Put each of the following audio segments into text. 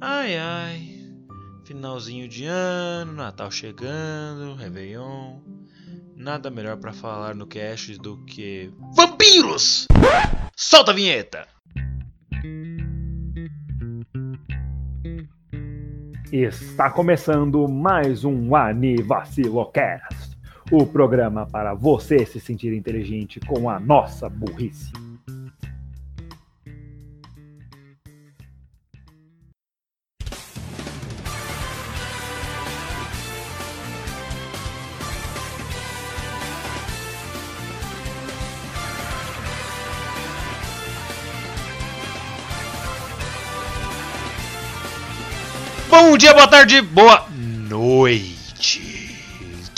Ai ai. Finalzinho de ano, Natal chegando, Réveillon. Nada melhor pra falar no cast do que. Vampiros! Solta a vinheta! Está começando mais um Anivacilocast, o programa para você se sentir inteligente com a nossa burrice. Bom dia, boa tarde, boa noite.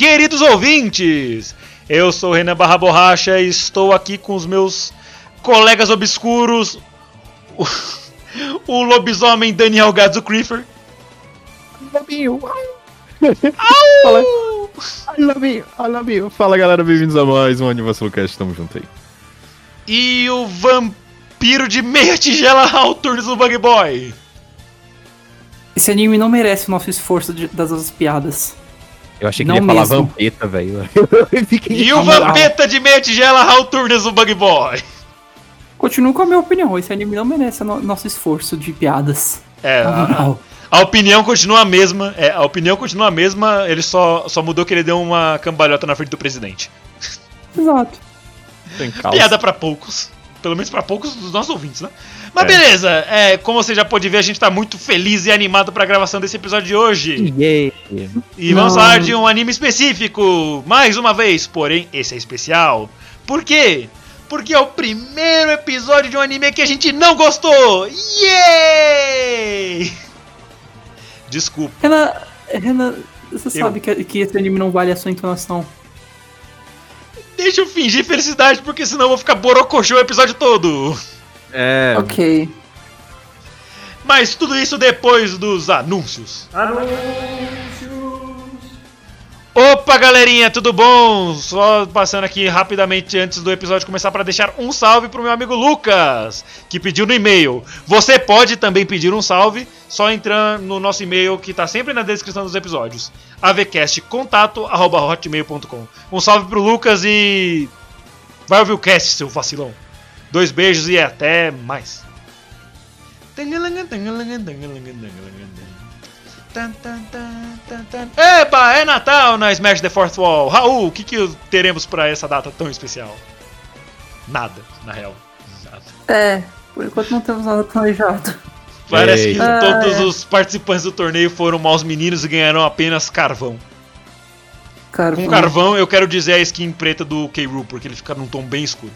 Queridos ouvintes, eu sou Renan Barra Borracha e estou aqui com os meus colegas obscuros, o, o lobisomem Daniel Gadzo Creeper. Lobinho. Fala. I love you, I love you. Fala galera, bem-vindos a mais um Aniversário Cast, tamo junto aí. E o vampiro de meia tigela Alturns do Bug Boy. Esse anime não merece o nosso esforço de- das nossas piadas. Eu achei que Não ele ia falar mesmo. vampeta, velho. E o vampeta de meia tigela Alturns do Bug Boy. Continuo com a minha opinião, esse anime não merece o no- nosso esforço de piadas. É, a, a opinião continua a mesma. É, a opinião continua a mesma, ele só, só mudou que ele deu uma cambalhota na frente do presidente. Exato. Piada pra poucos. Pelo menos pra poucos dos nossos ouvintes, né? Mas É. beleza, é, como você já pôde ver, a gente tá muito feliz e animado pra gravação desse episódio de hoje. Yeah. E vamos Não. falar de um anime específico, mais uma vez, porém esse é especial. Por quê? Porque é o primeiro episódio de um anime que a gente não gostou! Yay! Desculpa. Renan, Renan, você Eu. sabe que, que esse anime não vale a sua entonação. Deixa eu fingir felicidade, porque senão eu vou ficar borocochô o episódio todo. É. Ok. Mas tudo isso depois dos anúncios. Opa, galerinha, tudo bom? Só passando aqui rapidamente antes do episódio começar para deixar um salve pro meu amigo Lucas, que pediu no e-mail. Você pode também pedir um salve, só entrando no nosso e-mail que tá sempre na descrição dos episódios. avcastcontato@hotmail.com. Um salve pro Lucas e vai ouvir o cast, seu vacilão. Dois beijos e até mais. Eba, é Natal na Smash the Fourth Wall. Raul, o que, que teremos pra essa data tão especial? Nada, na real. Nada. É, por enquanto não temos nada planejado. Parece que Eita. todos Ah, é. os participantes do torneio foram maus meninos e ganharam apenas carvão. Cara, Com carvão eu quero dizer a skin preta do K-Rool, porque ele fica num tom bem escuro.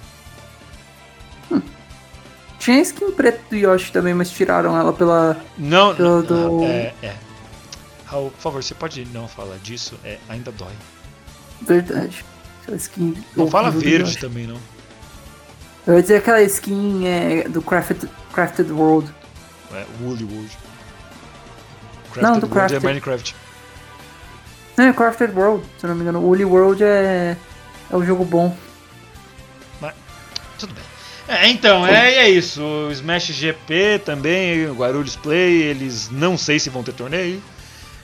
Tinha skin preta do Yoshi também, mas tiraram ela pela. Não, Do- do- é, é. Raul, por favor, você pode não falar disso? É, ainda dói. Verdade. Aquela skin. Não fala verde também, não. Eu ia dizer aquela skin é, do Crafted, Crafted World. É, Woolly World. Não, do World Crafted. é Minecraft. Não, é Crafted World, se não me engano. Woolly World é. É o jogo bom. Tudo bem. É, então, é, é isso. O Smash GP também, o Guarulhos Play, eles não sei se vão ter torneio.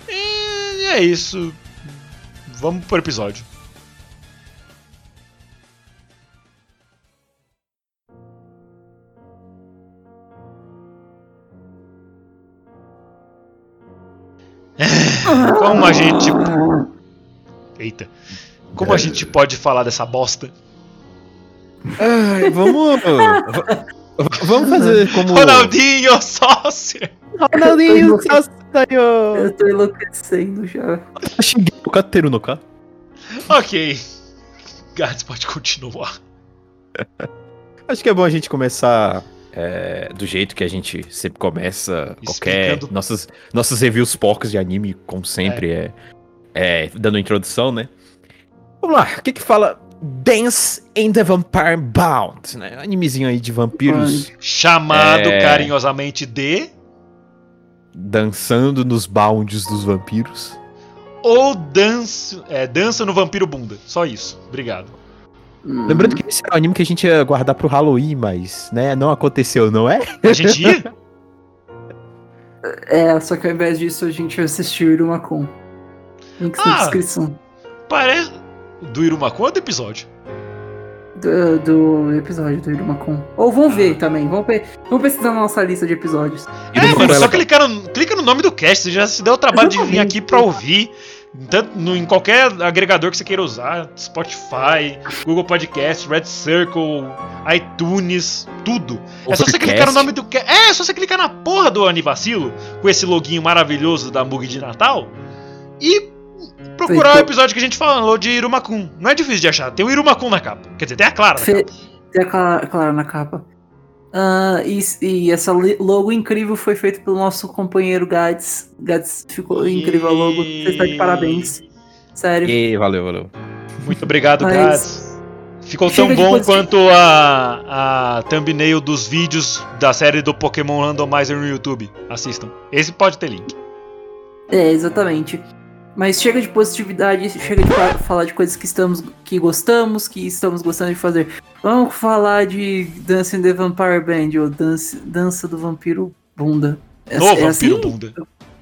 E é isso. Vamos pro episódio. Como a gente. Eita. Como a gente pode falar dessa bosta? Ai, vamos. vamos fazer como. Ronaldinho, sócio! Ronaldinho, sócio. Eu tô enlouquecendo já. o Kateru no Ka. Ok. Gats pode continuar. Acho que é bom a gente começar é, do jeito que a gente sempre começa qualquer. Explicando. Nossos, nossos reviews porcos de anime, como sempre, é. é, dando introdução, né? Vamos lá, o que que fala Dance in the Vampire Bound, né? Animezinho aí de vampiros Chamado É. carinhosamente de dançando nos bounds dos vampiros. ou dança, é, dança no vampiro bunda. Só isso. Obrigado. Hum, Lembrando que esse era o anime que a gente ia guardar pro Halloween, mas, né, não aconteceu, não é? A gente ia? É, só que ao invés disso a gente assistiu Irumakun. Links na Ah. descrição Parece. Do Irumakun ou do episódio? do, do episódio do Irumakun. Ou vão ver também, vão, pe- vão pesquisar na nossa lista de episódios. É, mano, só clicar no, clica no nome do cast, você já se deu o trabalho de vir aqui pra ouvir. Tanto no- em qualquer agregador que você queira usar, Spotify, Google Podcast, Red Circle, iTunes, tudo. É só você clicar no nome do cast. É, é só você clicar na porra do Anivacilo, com esse loginho maravilhoso da Mug de Natal, e procurar o Feito. episódio que a gente falou de Irumakun. Não é difícil de achar, tem o Irumakun na capa. Quer dizer, tem a Clara na Fe- capa. Tem a Clara, Clara na capa. Ah, e, e essa logo incrível foi feita pelo nosso companheiro Gads. Gads ficou incrível a logo. Você está de parabéns. Sério. E, valeu, valeu. Muito obrigado, Mas- Gats. Ficou tão Chega bom positivo. quanto a, a thumbnail dos vídeos da série do Pokémon Randomizer no YouTube. Assistam. Esse pode ter link. É, exatamente. Mas chega de positividade, chega de fa- falar de coisas que estamos que gostamos, que estamos gostando de fazer. Vamos falar de Dance in the Vampire Band, ou Dance, Dança do Vampiro Bunda. É, No é Vampiro assim? Bunda.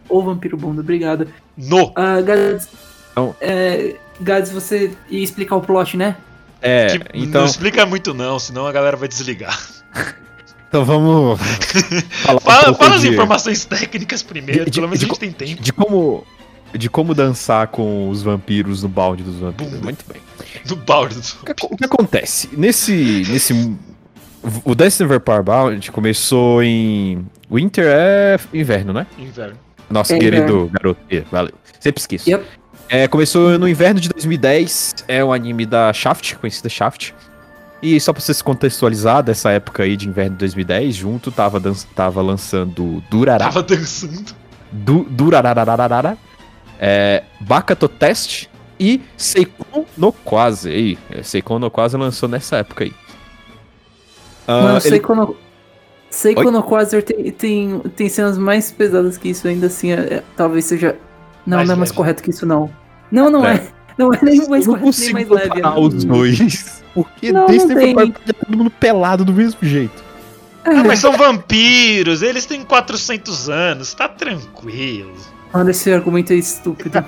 Ou Vampiro Bunda, obrigado. No. Ah, Gads, Então- é, Gads, você ia explicar o plot, né? É, Que então, Não explica muito não, senão a galera vai desligar. então vamos falar um Fala, pouco fala as de, informações técnicas primeiro, de- pelo menos de a gente co- tem tempo. de como de como dançar com os vampiros no balde dos vampiros. Muito bem. No balde do... O que, o que acontece? Nesse. nesse o Dance Never Power Bound começou em. Winter é inverno, né? Inverno. Nosso É querido inverno. garoto. É, valeu. Sempre esqueço. Yep. É, começou no inverno de 2010. É um anime da Shaft, conhecida Shaft. E só pra você se contextualizar, dessa época aí de inverno de 2010, junto tava, dan- tava lançando Durará. Tava dançando. Du Durararararara. É, Bakato Test e Seikon no Quase. Aí, é, Seikon no Quase lançou nessa época aí. Ah, Mano, ele- Seiko no, Seiko no Quasar tem, tem, tem cenas mais pesadas que isso, ainda assim, é- é- talvez seja... Não, Mais não é mais leve. correto que isso, não. Não, não É. é. Não é nem mais eu não correto, nem mais leve. comparar é- os dois. Porque Não, desse não tempo tem. todo mundo pelado do mesmo jeito. Ah, mas são vampiros, eles têm 400 anos, tá tranquilo. Mano, esse argumento é estúpido.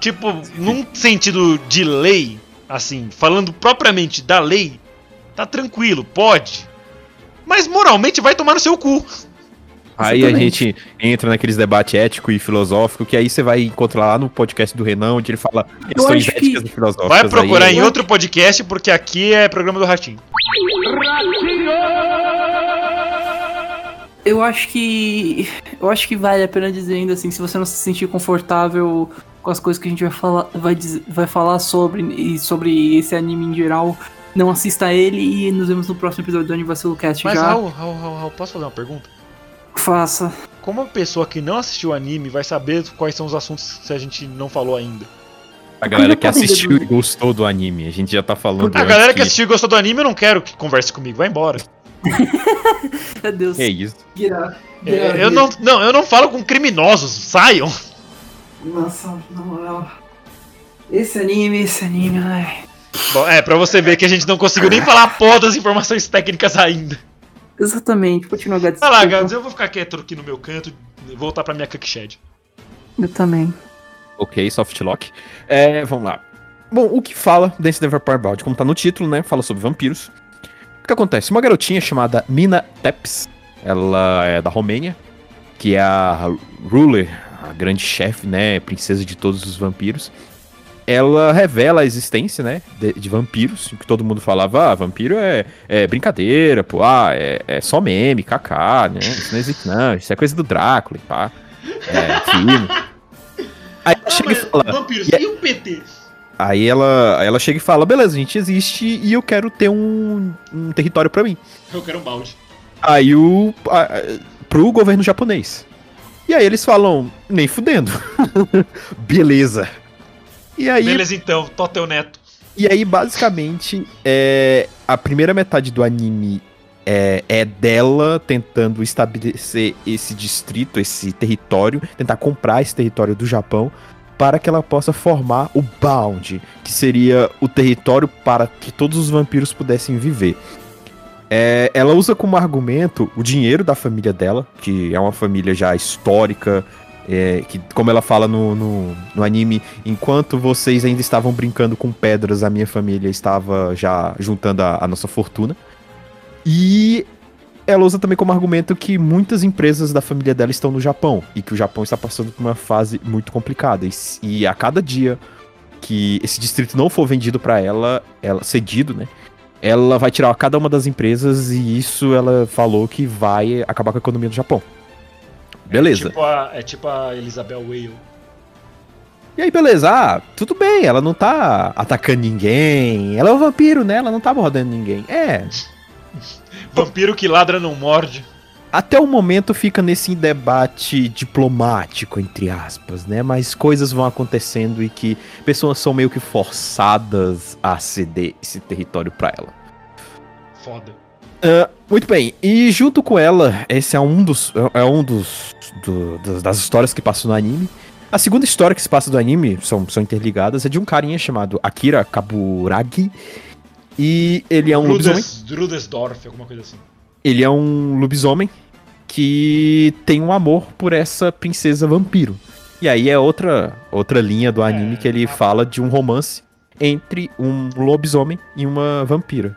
Tipo, num sentido de lei, assim, falando propriamente da lei, tá tranquilo, pode. Mas moralmente vai tomar no seu cu. Aí a gente entra naqueles debates ético e filosófico, que aí você vai encontrar lá no podcast do Renan, onde ele fala questões acho que- éticas e filosóficas. Vai procurar aí, em outro podcast, porque aqui é programa do Ratinho. Eu acho que. Eu acho que vale a pena dizer ainda assim, se você não se sentir confortável com as coisas que a gente vai falar, vai, dizer- vai falar sobre e sobre esse anime em geral, não assista ele e nos vemos no próximo episódio do Anivacilo Cast. Mas, Já Raul, Raul, Raul, Raul, posso fazer uma pergunta? faça. Como uma pessoa que não assistiu o anime vai saber quais são os assuntos que a gente não falou ainda? A galera que assistiu e gostou do anime. A gente já tá falando. A galera que assistiu e gostou do anime, eu não quero que converse comigo, vai embora. Meu Deus. É isso. Get out. Get É, out Eu não, não, eu não falo com criminosos, saiam. Nossa, na moral. Esse anime, esse anime, ai. Bom, é, pra você ver que a gente não conseguiu nem falar a porra das informações técnicas ainda. Exatamente, continua Gads. Vai lá. Gans, eu vou ficar quieto aqui no meu canto e voltar pra minha cuckshed. Eu também. Ok, soft lock. É, vamos lá. Bom, o que fala Dance Never Power Bound? Como tá no título, né? Fala sobre vampiros. O que acontece? Uma garotinha chamada Mina Teps, ela é da Romênia, que é a ruler, a grande chefe, né? Princesa de todos os vampiros. Ela revela a existência, né? De, de vampiros, que todo mundo falava, ah, vampiro é, é brincadeira, pô, ah, é, é só meme, kaká, né? Isso não existe, não. Isso é coisa do Drácula e pá. É, filme. Aí ela chega e fala. vampiros, e- e o PT? Aí ela, aí ela chega e fala: beleza, a gente existe e eu quero ter um, um território pra mim. Eu quero um balde. Aí o. A, pro governo japonês. E aí eles falam: nem fudendo. beleza. E aí, Beleza então, Totel Neto. e aí, basicamente, é, a primeira metade do anime é, é dela tentando estabelecer esse distrito, esse território, tentar comprar esse território do Japão para que ela possa formar o Bound, que seria o território para que todos os vampiros pudessem viver. É, ela usa como argumento o dinheiro da família dela, que é uma família já histórica, é, que, como ela fala no, no, no, anime, enquanto vocês ainda estavam brincando com pedras, a minha família estava já juntando a, a nossa fortuna. E ela usa também como argumento que muitas empresas da família dela estão no Japão e que o Japão está passando por uma fase muito complicada. E, e a cada dia que esse distrito não for vendido para ela, ela cedido, né? Ela vai tirar cada uma das empresas e isso ela falou que vai acabar com a economia do Japão. Beleza. É tipo a, é tipo a Elizabeth Whale. E aí, beleza, ah, tudo bem, ela não tá atacando ninguém. Ela é um vampiro, né? Ela não tá mordendo ninguém. É. Vampiro que ladra não morde. Até o momento fica nesse debate diplomático, entre aspas, né? Mas coisas vão acontecendo e que pessoas são meio que forçadas a ceder esse território para ela. Foda. Uh, muito bem, e junto com ela, esse é um dos, é um dos, do, das histórias que passam no anime. A segunda história que se passa do anime, são, são interligadas, é de um carinha chamado Akira Kaburagi, e ele é um Rudes, lobisomem. Rudesdorf, alguma coisa assim. Ele é um lobisomem que tem um amor por essa princesa vampiro. E aí é outra, outra linha do anime É, que ele fala de um romance entre um lobisomem e uma vampira.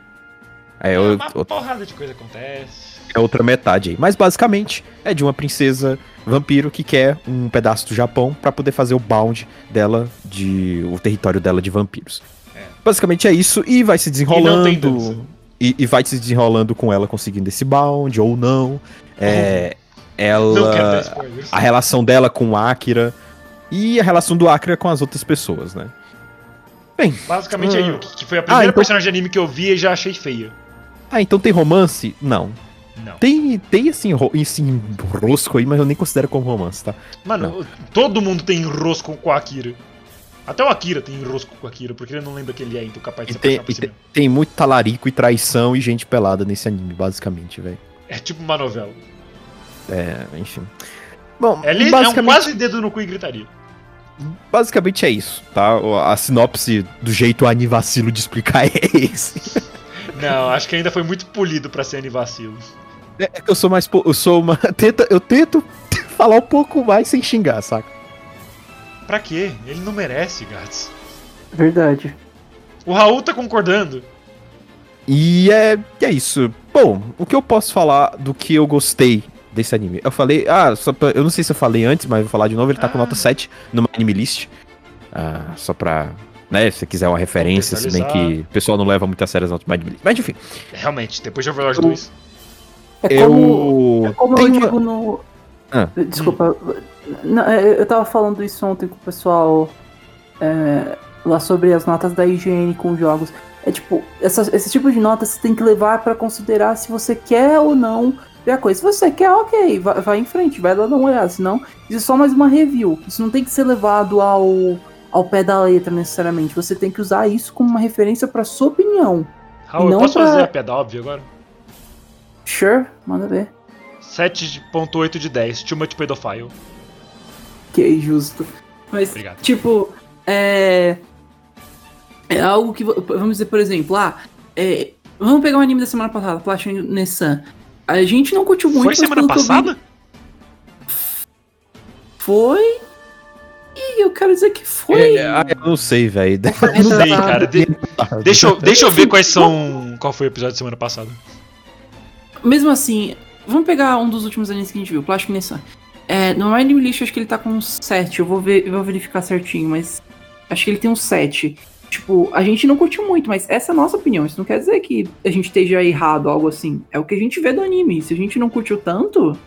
É, o- uma o- porrada de coisa acontece. é outra metade aí. Mas basicamente é de uma princesa vampiro que quer um pedaço do Japão pra poder fazer o bound dela de o território dela de vampiros. É. Basicamente é isso e vai se não desenrolando e, e vai se desenrolando com ela conseguindo esse bound ou não. É, Não quero dar ela spoilers. a relação dela com o Akira e a relação do Akira com as outras pessoas, né? Bem, Basicamente é Ah. Yuki, que foi a primeira então- personagem de anime que eu vi e já achei feia. ah, então tem romance? Não. Não. Tem, tem assim, ro, esse rosco aí, mas eu nem considero como romance, tá? Mano, todo mundo tem enrosco com o Akira. Até o Akira tem enrosco com o Akira, porque ele não lembra que ele é, então capaz de E se tem, por si tem, tem muito talarico e traição e gente pelada nesse anime, basicamente, velho. É tipo uma novela. É, enfim. Bom, Ele é um basicamente, quase dedo no cu e gritaria. basicamente é isso, tá? A sinopse do jeito anivacilo de explicar é esse. Não, acho que ainda foi muito polido pra ser anivacilo. É que eu sou mais. Eu sou uma. Tenta, eu tento falar um pouco mais sem xingar, saca? Pra quê? Ele não merece, Gats. Verdade. O Raul tá concordando. E é, é isso. Bom, o que eu posso falar do que eu gostei desse anime? Eu falei, ah, só pra, eu não sei se eu falei antes, mas vou falar de novo, ele tá com Ah. nota 7 no anime list. Ah, só pra, né, se você quiser uma referência, se bem que o pessoal não leva muito a sério as notas list. Mas enfim, Realmente, depois de Overlord 2. É como, eu... é como eu uma- digo no. Ah. Desculpa. Não, é, eu tava falando isso ontem com o pessoal é, lá sobre as notas da IGN com jogos. É tipo, essa- esse tipo de nota você tem que levar pra considerar se você quer ou não ver a coisa. Se você quer, ok, vai, vai em frente, vai lá dar uma olhada. Senão, isso é só mais uma review. Isso não tem que ser levado ao, ao pé da letra necessariamente. Você tem que usar isso como uma referência pra sua opinião. Raul, eu Não posso pra- fazer a piada óbvia agora? Sure, manda ver. 7.8 de 10, too much pedophile. Que justo. Mas, Obrigado. tipo, é. É algo que. Vamos dizer, por exemplo, ah, é, vamos pegar o anime da semana passada, Platinum Nessan. A gente não curtiu muito. Foi semana eu vi- passada? Foi. E eu quero dizer que foi. É, ah, eu não sei, velho. Não sei, cara. De- deixa, eu, deixa eu ver quais são. Qual foi o episódio da semana passada. Mesmo assim, vamos pegar um dos últimos animes que a gente viu, Plastic Nessan. É, no Anime List eu acho que ele tá com um 7. Eu vou, ver, eu vou verificar certinho, mas acho que ele tem um 7. Tipo, a gente não curtiu muito, mas essa é a nossa opinião. Isso não quer dizer que a gente esteja errado, algo assim. É o que a gente vê do anime. Se a gente não curtiu tanto.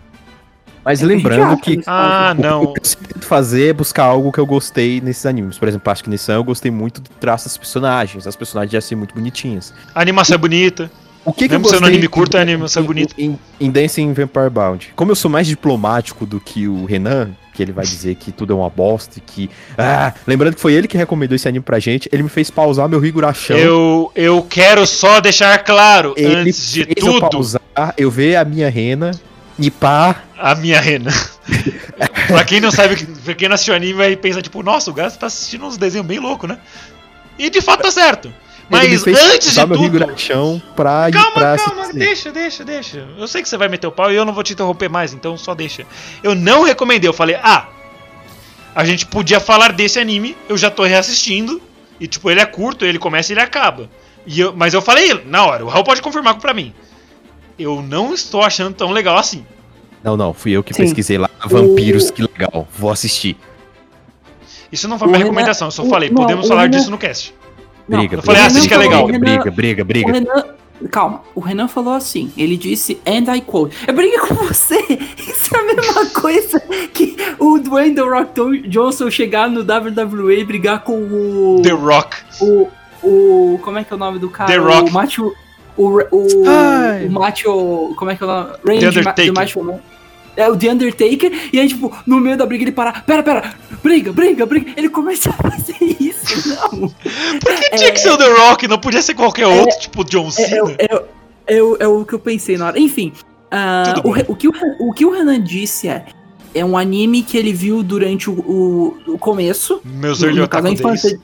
Mas é o lembrando acha que nesse Ah, caso. não. O que eu sempre tento fazer é buscar algo que eu gostei nesses animes. Por exemplo, acho que Nissan eu gostei muito do traço das personagens. As personagens já ser muito bonitinhas. A animação é bonita. O que, que eu Mesmo sendo gostei anime curto, é animação em- bonita. Em, em Dancing Vampire Bound. Como eu sou mais diplomático do que o Renan, que ele vai dizer que tudo é uma bosta e que. Ah, lembrando que foi ele que recomendou esse anime pra gente, ele me fez pausar meu Higurachão. Eu, eu quero só deixar claro, ele antes de fez eu tudo, pausar, eu ver a minha rena, nipar. a minha rena. pra quem não sabe, pra quem não assistiu anime vai pensar, tipo, nossa, o Gas tá assistindo uns desenhos bem loucos, né? E de fato tá certo. Ele me Mas fez antes de tudo. Higurachão pra ir Calma, pra calma, assistir. deixa, deixa, deixa. Eu sei que você vai meter o pau e eu não vou te interromper mais, então só deixa. Eu não recomendei, eu falei, ah, a gente podia falar desse anime, eu já tô reassistindo, e tipo, ele é curto, ele começa e ele acaba. E eu, mas eu falei na hora, o Raul pode confirmar pra mim. Eu não estou achando tão legal assim. Não, não, fui eu que Sim. pesquisei lá. Vampiros, que legal. Vou assistir. Isso não foi minha recomendação, eu só o- falei, não, podemos falar Renan- disso no cast. Não, Briga, eu falei, briga, ah, assiste que é briga, legal. Briga, briga, O briga. Renan. Calma, o Renan falou assim, ele disse, and I quote, eu briguei com você, isso é a mesma coisa que o Dwayne The Rock Johnson chegar no WWE e brigar com o, The Rock. o, o, como é que é o nome do cara? The Rock. O Macho, o, o, Ai. o Macho, como é que é o nome? Randy The Undertaker. É o The Undertaker, e aí, tipo, no meio da briga ele para, pera, pera, briga, briga, briga. Ele começa a fazer isso, não. Por que tinha que ser o The Rock? Não podia ser qualquer outro, tipo John É, Cena? é, é, é o- é que eu pensei na hora. Enfim, Tudo o, o, que o, o que o Renan disse é. É um anime que ele viu durante o, o, o começo. Meus early otaku infância.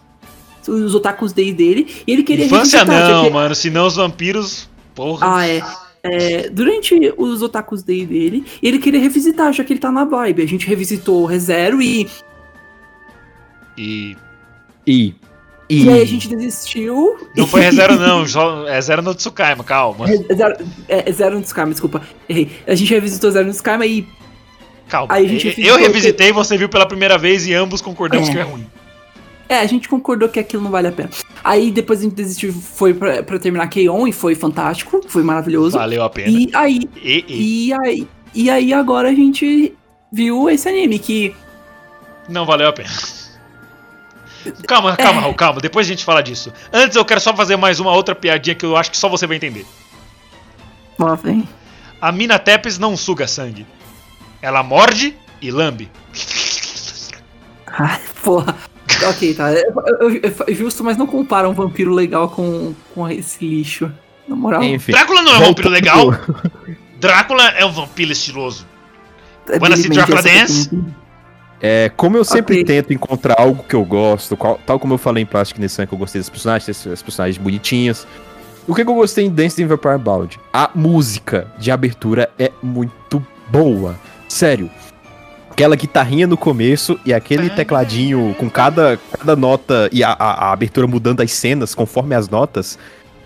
Os otakus days dele. E ele queria Infância não, porque- mano, senão os vampiros. Porra. Ah, é. É, durante os otakus day dele, ele queria revisitar, já que ele tá na vibe. A gente revisitou o ReZero e, E. E. E, e aí a gente desistiu. Não foi ReZero, não, só é Zero no Tsukaima, calma. Re- Zero, é, Zero no Tsukaima, desculpa. Errei. A gente revisitou Zero no Tsukaima e Calma. Aí a gente Eu- revisitei, você viu pela primeira vez e ambos concordamos É. que é ruim. É, a gente concordou que aquilo não vale a pena. Aí depois a gente desistiu, foi pra, pra terminar K-On! e foi fantástico, foi maravilhoso. Valeu a pena. E aí, E, e, e aí, e aí agora a gente viu esse anime que. Não valeu a pena. Calma, calma, Raul, calma. Depois a gente fala disso. Antes eu quero só fazer mais uma outra piadinha que eu acho que só você vai entender. Vem. A mina Tepes não suga sangue. Ela morde e lambe. Ai, porra. Ok, tá. Eu- justo, mas não compara um vampiro legal com, com esse lixo. Na moral. Enfim. Drácula não é um vampiro legal. Drácula é um vampiro estiloso. é Wanna see deprimente Drácula Dance? É, como eu sempre Ok. tento encontrar algo que eu gosto, qual- tal como eu falei em Plastic Nessan, que eu gostei das personagens, as, as personagens bonitinhas. O que, que eu gostei em Dance in Vampire Bound? A música de abertura é muito boa. Sério. Aquela guitarrinha no começo e aquele tecladinho com cada, cada nota e a, a- a abertura mudando as cenas conforme as notas.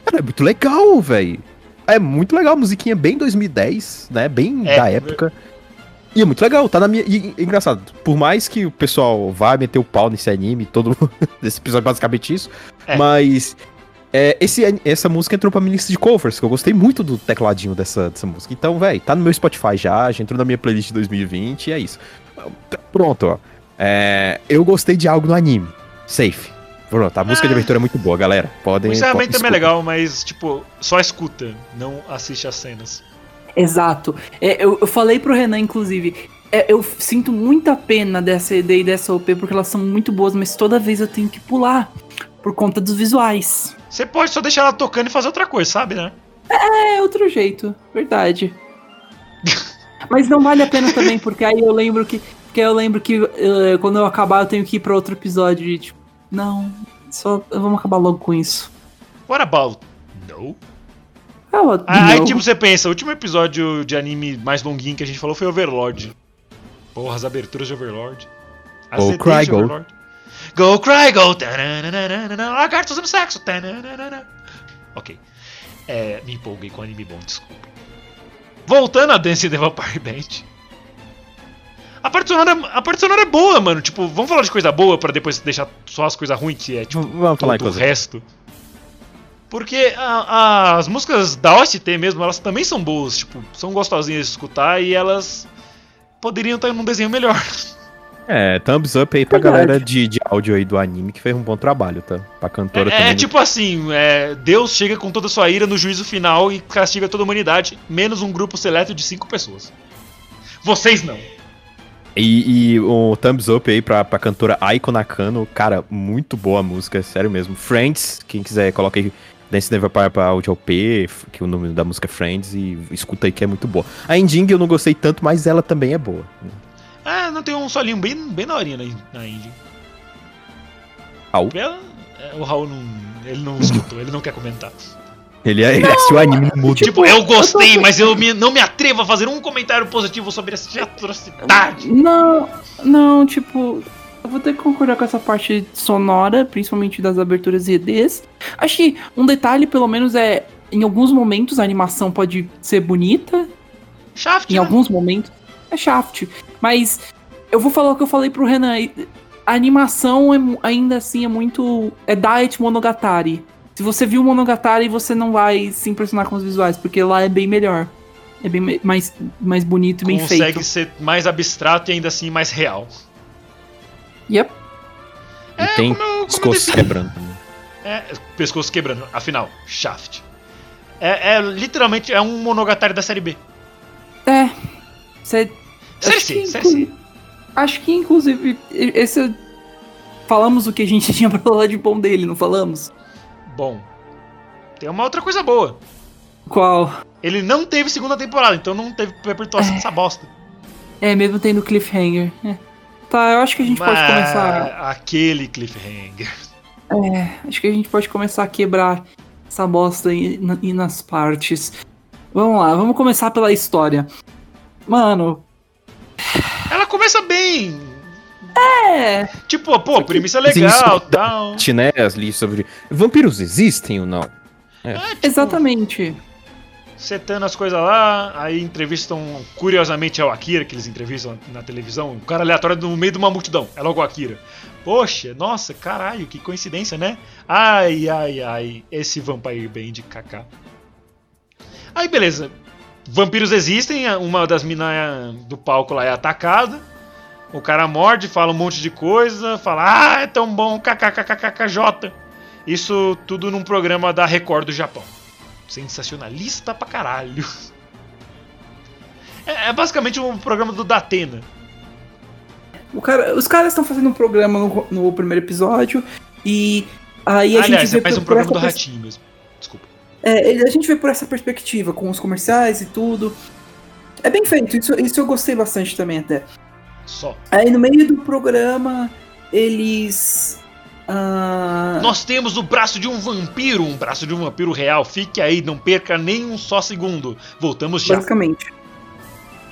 Cara, é muito legal, velho. É muito legal, a musiquinha bem 2010, né? Bem É, da época. E é muito legal, tá na minha. E, e engraçado, por mais que o pessoal vá meter o pau nesse anime, todo mundo. Esse episódio é basicamente isso. É. Mas. É, esse, essa música entrou pra minha lista de covers, que eu gostei muito do tecladinho dessa, dessa música. Então, velho, tá no meu Spotify já, já entrou na minha playlist de 2020 e é isso. Pronto, ó. É, eu gostei de algo no anime. Safe. Pronto, a música de Ah. abertura é muito boa, galera. Podem. O encerramento também é legal, mas, tipo, só escuta, não assiste as cenas. Exato. É, eu, eu falei pro Renan, inclusive. é, eu sinto muita pena dessa ED e dessa OP porque elas são muito boas, mas toda vez eu tenho que pular por conta dos visuais. Você pode só deixar ela tocando e fazer outra coisa, sabe, né? É outro jeito, verdade. Mas não vale a pena também, porque aí eu lembro que. Porque eu lembro que eh, quando eu acabar eu tenho que ir pra outro episódio e tipo. Não, só vamos acabar logo com isso. What about? No. Ah, ó, de Ah, aí, tipo, você pensa, o último episódio de anime mais longuinho que a gente falou foi Overlord. Porra, as aberturas de Overlord. As Go EDs cry. Overlord. Go cry, go. tananana, Lagartos fazendo sexo. tananana. Ok. É, me empolguei com anime bom, desculpa. Voltando a Dance the Vampire Band. A parte, sonora, a parte sonora é boa, mano. Tipo, vamos falar de coisa boa pra depois deixar só as coisas ruins, que é tipo Vamos falar todo o resto. Porque a- a- as músicas da OST mesmo, elas também são boas, tipo, são gostosinhas de escutar e elas poderiam estar num desenho melhor. É, thumbs up aí pra Verdade. galera de, de áudio aí do anime que fez um bom trabalho, tá? Pra cantora É, é também. tipo assim, é, Deus chega com toda a sua ira no juízo final e castiga toda a humanidade, menos um grupo seleto de cinco pessoas. Vocês não. E, e o thumbs up aí pra, pra cantora Aiko Nakano, cara, muito boa a música, sério mesmo. Friends, quem quiser, coloca aí Dance Never Para pra Audio P, que o nome da música é Friends, e escuta aí que é muito boa. A Ending eu não gostei tanto, mas ela também é boa. Ah, não tem um solinho bem, bem na horinha na, na Indie. Raul? Ela- é, O Raul não. Ele não escutou, ele não quer comentar. Ele, é, assistiu o anime no mudo. Tipo, eu gostei, mas eu me- não me atrevo a fazer um comentário positivo sobre essa atrocidade. Não, não, tipo, eu vou ter que concordar com essa parte sonora, principalmente das aberturas e EDs. Acho que um detalhe, pelo menos, é em alguns momentos a animação pode ser bonita, Shaft, em né? alguns momentos é Shaft, mas eu vou falar o que eu falei pro Renan. A animação é ainda assim é muito é Diet Monogatari. Se você viu Monogatari, você não vai se impressionar com os visuais, porque lá é bem melhor. É bem mais, mais bonito e bem Consegue feito. ser mais abstrato e ainda assim mais real. Yep. E tem como eu- como pescoço disse- quebrando. É, pescoço quebrando. Afinal, Shaft. É, é literalmente é um monogatari da série B. É. Cê, Série acho que inclu- Acho que, inclusive, esse. Falamos o que a gente tinha pra falar de bom dele, não falamos? Bom, tem uma outra coisa boa. Qual? Ele não teve segunda temporada, então não teve perpetuação dessa bosta. É, mesmo tendo cliffhanger. É. Tá, eu acho que a gente pode Mas começar. Aquele cliffhanger. É, acho que a gente pode começar a quebrar essa bosta aí e nas partes. Vamos lá, vamos começar pela história. Mano, Ela começa bem. é. Tipo, pô, premissa legal sim. tal. Né, ali sobre. Vampiros existem ou não? É, tipo, Exatamente. setando as coisas lá, aí entrevistam, curiosamente, é o Akira, que eles entrevistam na televisão, um cara aleatório no meio de uma multidão, é logo o Akira. Poxa, nossa, caralho, que coincidência, né? Ai, ai, ai, esse Vampire Band, kaká. Aí, beleza, vampiros existem, uma das minas do palco lá é atacada, o cara morde, fala um monte de coisa, fala, ah, é tão bom, kkkkkkj. Isso tudo num programa da Record do Japão sensacionalista pra caralho. É, é basicamente um programa do Datena. O cara, os caras estão fazendo um programa no, no primeiro episódio e aí a Aliás, gente vê é mais por- um programa do Ratinho mesmo. É, a gente vê por essa perspectiva, com os comerciais e tudo. É bem feito, isso, isso eu gostei bastante também até. Só. Aí no meio do programa, eles. ah, Nós temos o braço de um vampiro, um braço de um vampiro real. Fique aí, não perca nem um só segundo. Voltamos já. basicamente.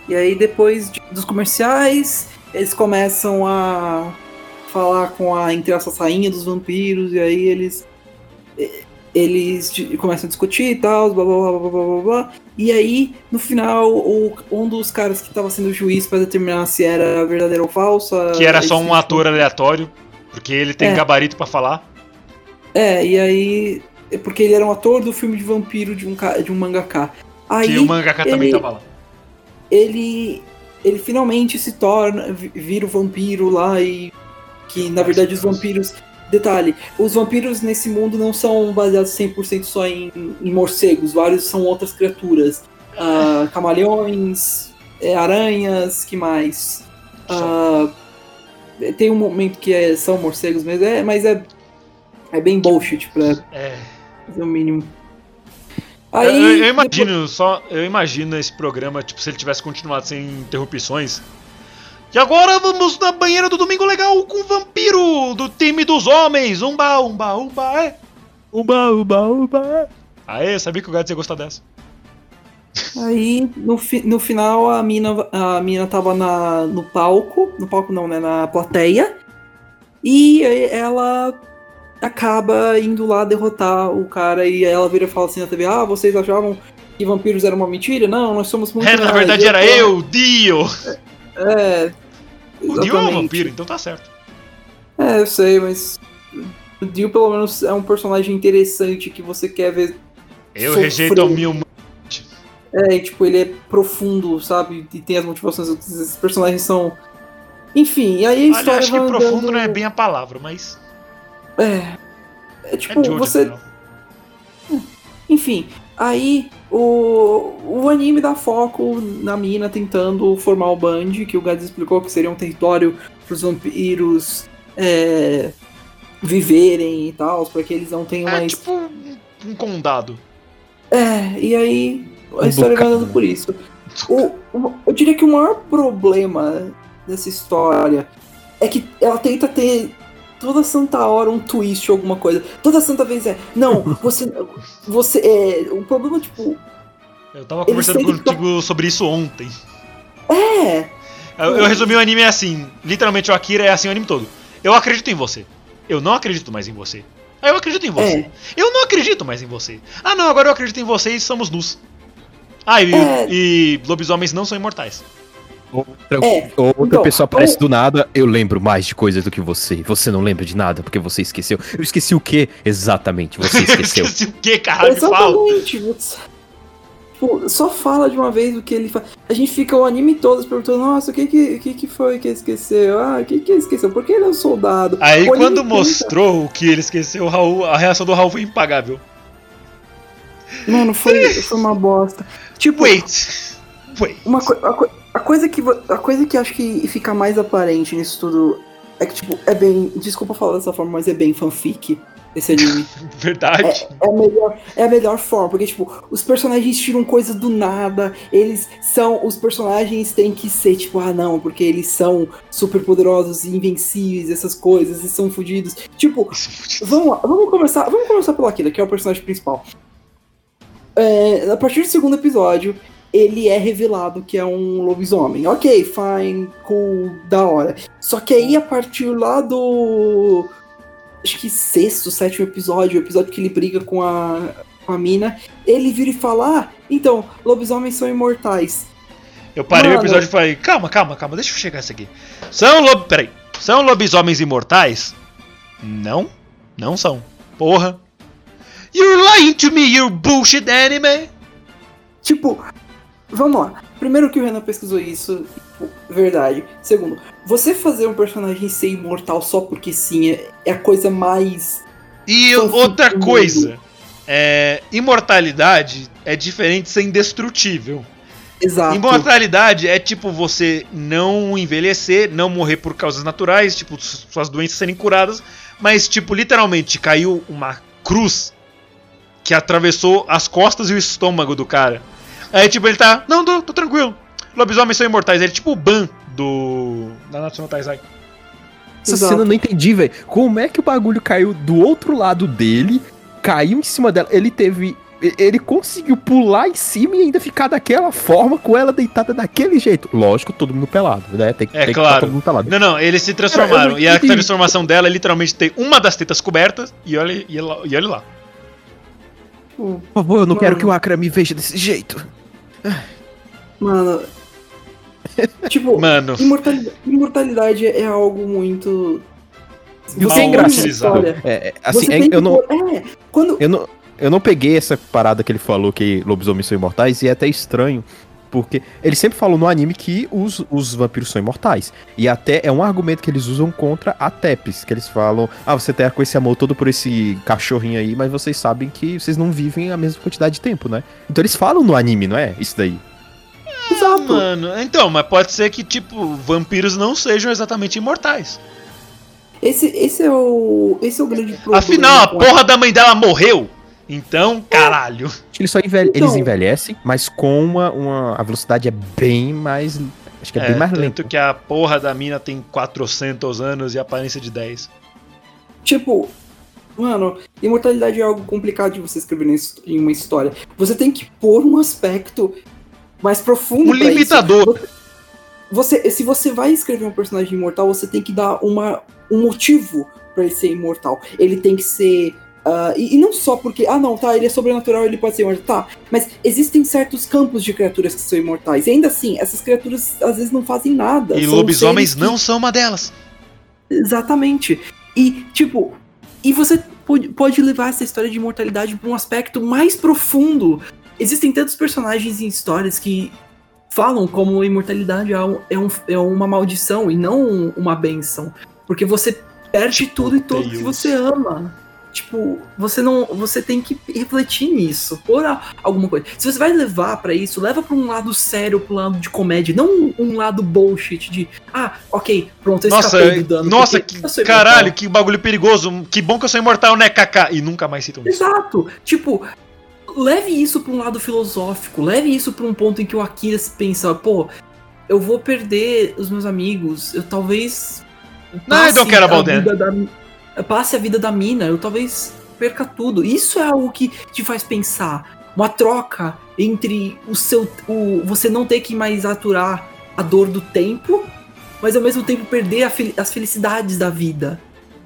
E aí depois de- dos comerciais, eles começam a falar com a entre essa rainha dos vampiros, e aí eles. Eles começam a discutir e tal, blá blá blá blá blá blá blá. E aí, no final, o- um dos caras que tava sendo juiz pra determinar se era verdadeiro ou falso. Que era só um ator aleatório, porque ele tem É. gabarito pra falar. É, e aí. é Porque ele era um ator do filme de vampiro de um, de um mangaka. Aí que o também ele- tava lá. ele. Ele finalmente se torna. vi- vira o vampiro lá e. Que na verdade os vampiros. Detalhe, os vampiros nesse mundo não são baseados 100% só em, em morcegos, vários são outras criaturas. Ah, camaleões, é, aranhas, que mais? Ah, tem um momento que é- são morcegos mesmo, é, mas é, é bem bullshit pra É. fazer o mínimo. Eu- Aí, eu, eu imagino só, eu imagino esse programa, tipo, se ele tivesse continuado sem interrupções. E agora vamos na banheira do Domingo Legal com o vampiro do time dos homens. Umba, umba, umba, é. Uba, uba, uba. Aê, sabia que o gato ia gostar dessa. Aí, no, fi- no final, a mina, a mina tava na, no palco. No palco não, né? Na plateia. E aí ela acaba indo lá derrotar o cara. E aí ela vira e fala assim na TV: Ah, vocês achavam que vampiros eram uma mentira? Não, nós somos muito É, na mais." verdade era eu, Dio. É. O Dio é um vampiro, então tá certo. É, eu sei, mas. O Dio, pelo menos, é um personagem interessante que você quer ver. Eu Sofreu. rejeito o meu. É, e, tipo, ele é profundo, sabe? E tem as motivações. Esses personagens são. Enfim, e aí a Olha, história acho que vai profundo andando- não é bem a palavra, mas. É. É É tipo, Jojo, você. afinal. Enfim, aí o, o anime dá foco na mina tentando formar o Band, que o Gads explicou que seria um território pros vampiros é, viverem e tal, para que eles não tenham É mais. tipo um, condado. É, e aí a história vai andando né? por isso. O, o- eu diria que o maior problema dessa história é que ela tenta ter toda santa hora um twist ou alguma coisa. Toda santa vez é, não, você. você é, o problema, tipo, Eu tava conversando que contigo sobre isso ontem. é. Eu, eu resumi o anime assim. Literalmente, o Akira é assim o anime todo. Eu acredito em você. Eu não acredito mais em você. Ah, eu acredito em você. É. Eu não acredito mais em você. Ah, não, agora eu acredito em você e somos nus. Ah, e, É. e lobisomens não são imortais. Outra, É, outra então, pessoa aparece o- do nada, eu lembro mais de coisas do que você. Você não lembra de nada porque você esqueceu. Eu esqueci o quê? Exatamente, você esqueceu. Esqueci o que, caralho? Exatamente. você- Tipo, só fala de uma vez o que ele faz. A gente fica o anime todo perguntando, nossa, o que que, que, que foi que ele esqueceu? Ah, o que que ele esqueceu? Por que ele é um soldado? Aí quando tenta- mostrou o que ele esqueceu, o Raul, a reação do Raul foi impagável. Mano, foi, foi uma bosta. Tipo, Wait. Wait. Uma co- a, co- a coisa que a coisa que acho que fica mais aparente nisso tudo é que tipo é bem desculpa falar dessa forma mas é bem fanfic esse anime Verdade. é a melhor é a melhor forma porque tipo os personagens tiram coisa do nada eles são os personagens têm que ser tipo ah não porque eles são super poderosos e invencíveis essas coisas e são fodidos tipo Vamos lá, vamos começar, vamos começar pelo Akira, que é o personagem principal. É, a partir do segundo episódio, ele é revelado que é um lobisomem. Ok, fine, cool, da hora. Só que aí, a partir lá do. Acho que sexto, sétimo episódio, o episódio que ele briga com a, com a mina, ele vira e fala: Ah, então, lobisomens são imortais. Eu parei o Mano. episódio e falei, calma, calma, calma, deixa eu chegar nessa aqui. São lob... Peraí. São lobisomens imortais? Não. Não são. Porra. You're lying to me, you bullshit anime. Tipo, vamos lá. Primeiro que o Renan pesquisou isso, verdade. Segundo, você fazer um personagem ser imortal só porque sim é, é a coisa mais. E outra coisa. É, imortalidade é diferente de ser indestrutível. Exato. Imortalidade é tipo você não envelhecer, não morrer por causas naturais, tipo su- suas doenças serem curadas, mas tipo literalmente caiu uma cruz que atravessou as costas e o estômago do cara. Aí tipo ele tá, não, tô, tô tranquilo. Lobisomens são imortais, ele é tipo o Ban do da National Taizai. Essa Exato. cena eu não entendi, velho. Como é que o bagulho caiu do outro lado dele, caiu em cima dela? Ele teve. Ele conseguiu pular em cima e ainda ficar daquela forma, com ela deitada daquele jeito. Lógico, todo mundo pelado, né? Tem, É tem que claro. todo mundo pelado. Não, não, eles se Cara, transformaram. não e a transformação dela é literalmente ter uma das tetas cobertas e olha, e olha, e olha lá. Tipo, Por favor, eu não Mano. quero que o Akra me veja desse jeito. Mano. tipo, Mano, imortalidade, imortalidade é algo muito. E o que Mal é engraçado. É, é, assim, você é- tem que eu não. É, quando. Eu não, eu não peguei essa parada que ele falou que lobisomens são imortais e é até estranho, porque ele sempre falou no anime que os, os vampiros são imortais. E até é um argumento que eles usam contra a Tepes, que eles falam: ah, você tá com esse amor todo por esse cachorrinho aí, mas vocês sabem que vocês não vivem a mesma quantidade de tempo, né? Então eles falam no anime, não é? Isso daí. Exato. mano, então, mas pode ser que, tipo, vampiros não sejam exatamente imortais. Esse, esse é o. Esse é o grande problema. Afinal, a com porra da mãe dela morreu. Então, caralho. Eles só envelhe- Então. eles envelhecem, mas com uma, uma. A velocidade é bem mais. Acho que é, bem mais tanto lenta. que a porra da mina tem 400 anos e aparência de 10. Tipo, mano, imortalidade é algo complicado de você escrever em uma história. Você tem que pôr um aspecto mais profundo. Um limitador. Isso. Você, se você vai escrever um personagem imortal, você tem que dar uma, um motivo pra ele ser imortal. Ele tem que ser. Ah, e, e não só porque, ah não, tá, ele é sobrenatural, ele pode ser imortal. Tá, mas existem certos campos de criaturas que são imortais. E ainda assim, essas criaturas às vezes não fazem nada. E lobisomens que- não são uma delas. Exatamente. E, tipo, e você pode, pode levar essa história de imortalidade pra um aspecto mais profundo. Existem tantos personagens em histórias que falam como imortalidade é, um- é, um- é uma maldição e não uma benção. Porque você perde tudo e tudo que você ama. Tipo, você não. Você tem que refletir nisso. Por alguma coisa. Se você vai levar pra isso, leva pra um lado sério, pro lado de comédia. Não um, um lado bullshit de. Ah, ok, pronto, eu Nossa, do dano. nossa, que eu caralho, que bagulho perigoso. Que bom que eu sou imortal, né, Kaká? E nunca mais citam isso. Exato. Tipo, leve isso pra um lado filosófico, leve isso pra um ponto em que o Akira pensa, pô, eu vou perder os meus amigos, eu talvez Não, I don't care a about that. da, passe a vida da mina, eu talvez perca tudo. Isso é algo que te faz pensar, uma troca entre o seu o você não ter que mais aturar a dor do tempo, mas ao mesmo tempo perder fel- as felicidades da vida.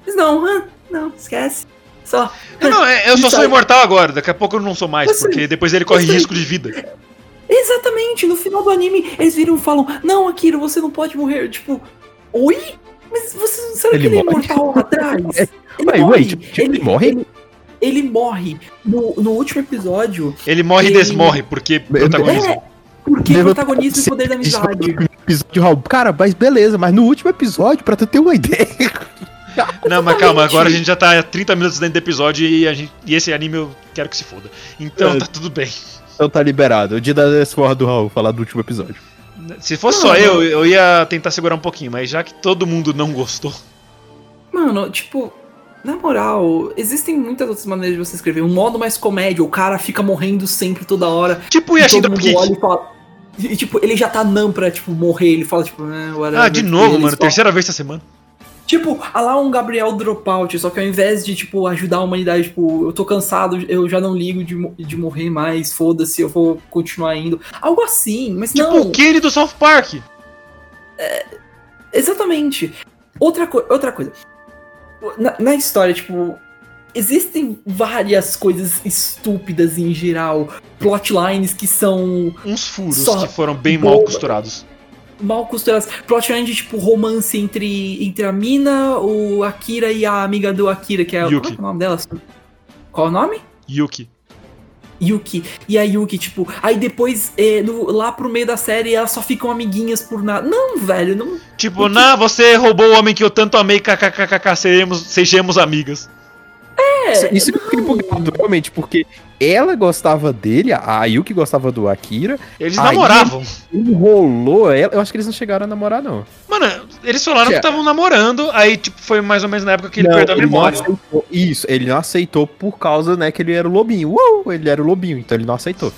Mas não, não, esquece. Só Não, não, é- eu só sou imortal agora. Daqui a pouco eu não sou mais, porque depois ele corre risco de vida. Exatamente, no final do anime eles viram e falam: Não, Akira, você não pode morrer. Tipo, oi? Mas você não sabe Ele que ele é morre? imortal lá atrás? Ele Ué, ué, tipo, tipo, ele morre? Ele, ele morre. No, no último episódio, Ele morre e Ele- desmorre, porque protagonismo. É, porque Mesmo- protagonismo e poder da amizade. primeiro episódio, Raul. Cara, mas beleza, mas no último episódio, pra tu ter uma ideia. Não, mas calma, agora a gente já tá a 30 minutos dentro do episódio e, a gente, e esse anime eu quero que se foda. Então É. tá tudo bem. Então tá liberado. O dia da esforra do Raul, falar do último episódio. Se fosse Não, só eu, eu ia tentar segurar um pouquinho, mas já que todo mundo não gostou. Mano, tipo, na moral, existem muitas outras maneiras de você escrever. Um modo mais comédia, o cara fica morrendo sempre toda hora. Tipo E todo do mundo olha e fala. E, tipo, ele já tá não pra, tipo, morrer. Ele fala, tipo, whatever. Ah, de novo, mano. Terceira vez essa semana. Tipo, ah lá um Gabriel Dropout, só que ao invés de, tipo, ajudar a humanidade, tipo, eu tô cansado, eu já não ligo de, de morrer mais, foda-se, eu vou continuar indo. Algo assim, mas Tipo não. o Kenny do South Park. Exatamente. Outra, co outra coisa. Na, na história, tipo, existem várias coisas estúpidas em geral, plotlines que são Uns furos Só que foram bem mal costurados. Mal costuradas. Plotline tipo, romance entre, entre a mina, o Akira e a amiga do Akira, que é, Yuki. qual é o nome dela? Qual é o nome? Yuki. Yuki. E a Yuki, tipo, aí depois, é, no- lá pro meio da série, elas só ficam amiguinhas por nada. Não, velho, não. Tipo, não, você roubou o homem que eu tanto amei, kkkk, sejamos amigas. É, Isso que eu fiquei bugado, realmente, porque ela gostava dele, a Yuki gostava do Akira, Eles namoravam. enrolou ela. Eu acho que eles não chegaram a namorar, não. Mano, eles falaram que estavam namorando, aí, tipo, foi mais ou menos na época que ele Não, perdeu a ele não memória. aceitou. Isso, ele não aceitou por causa, né, que ele era o lobinho. Uou, ele era o lobinho, então ele não aceitou.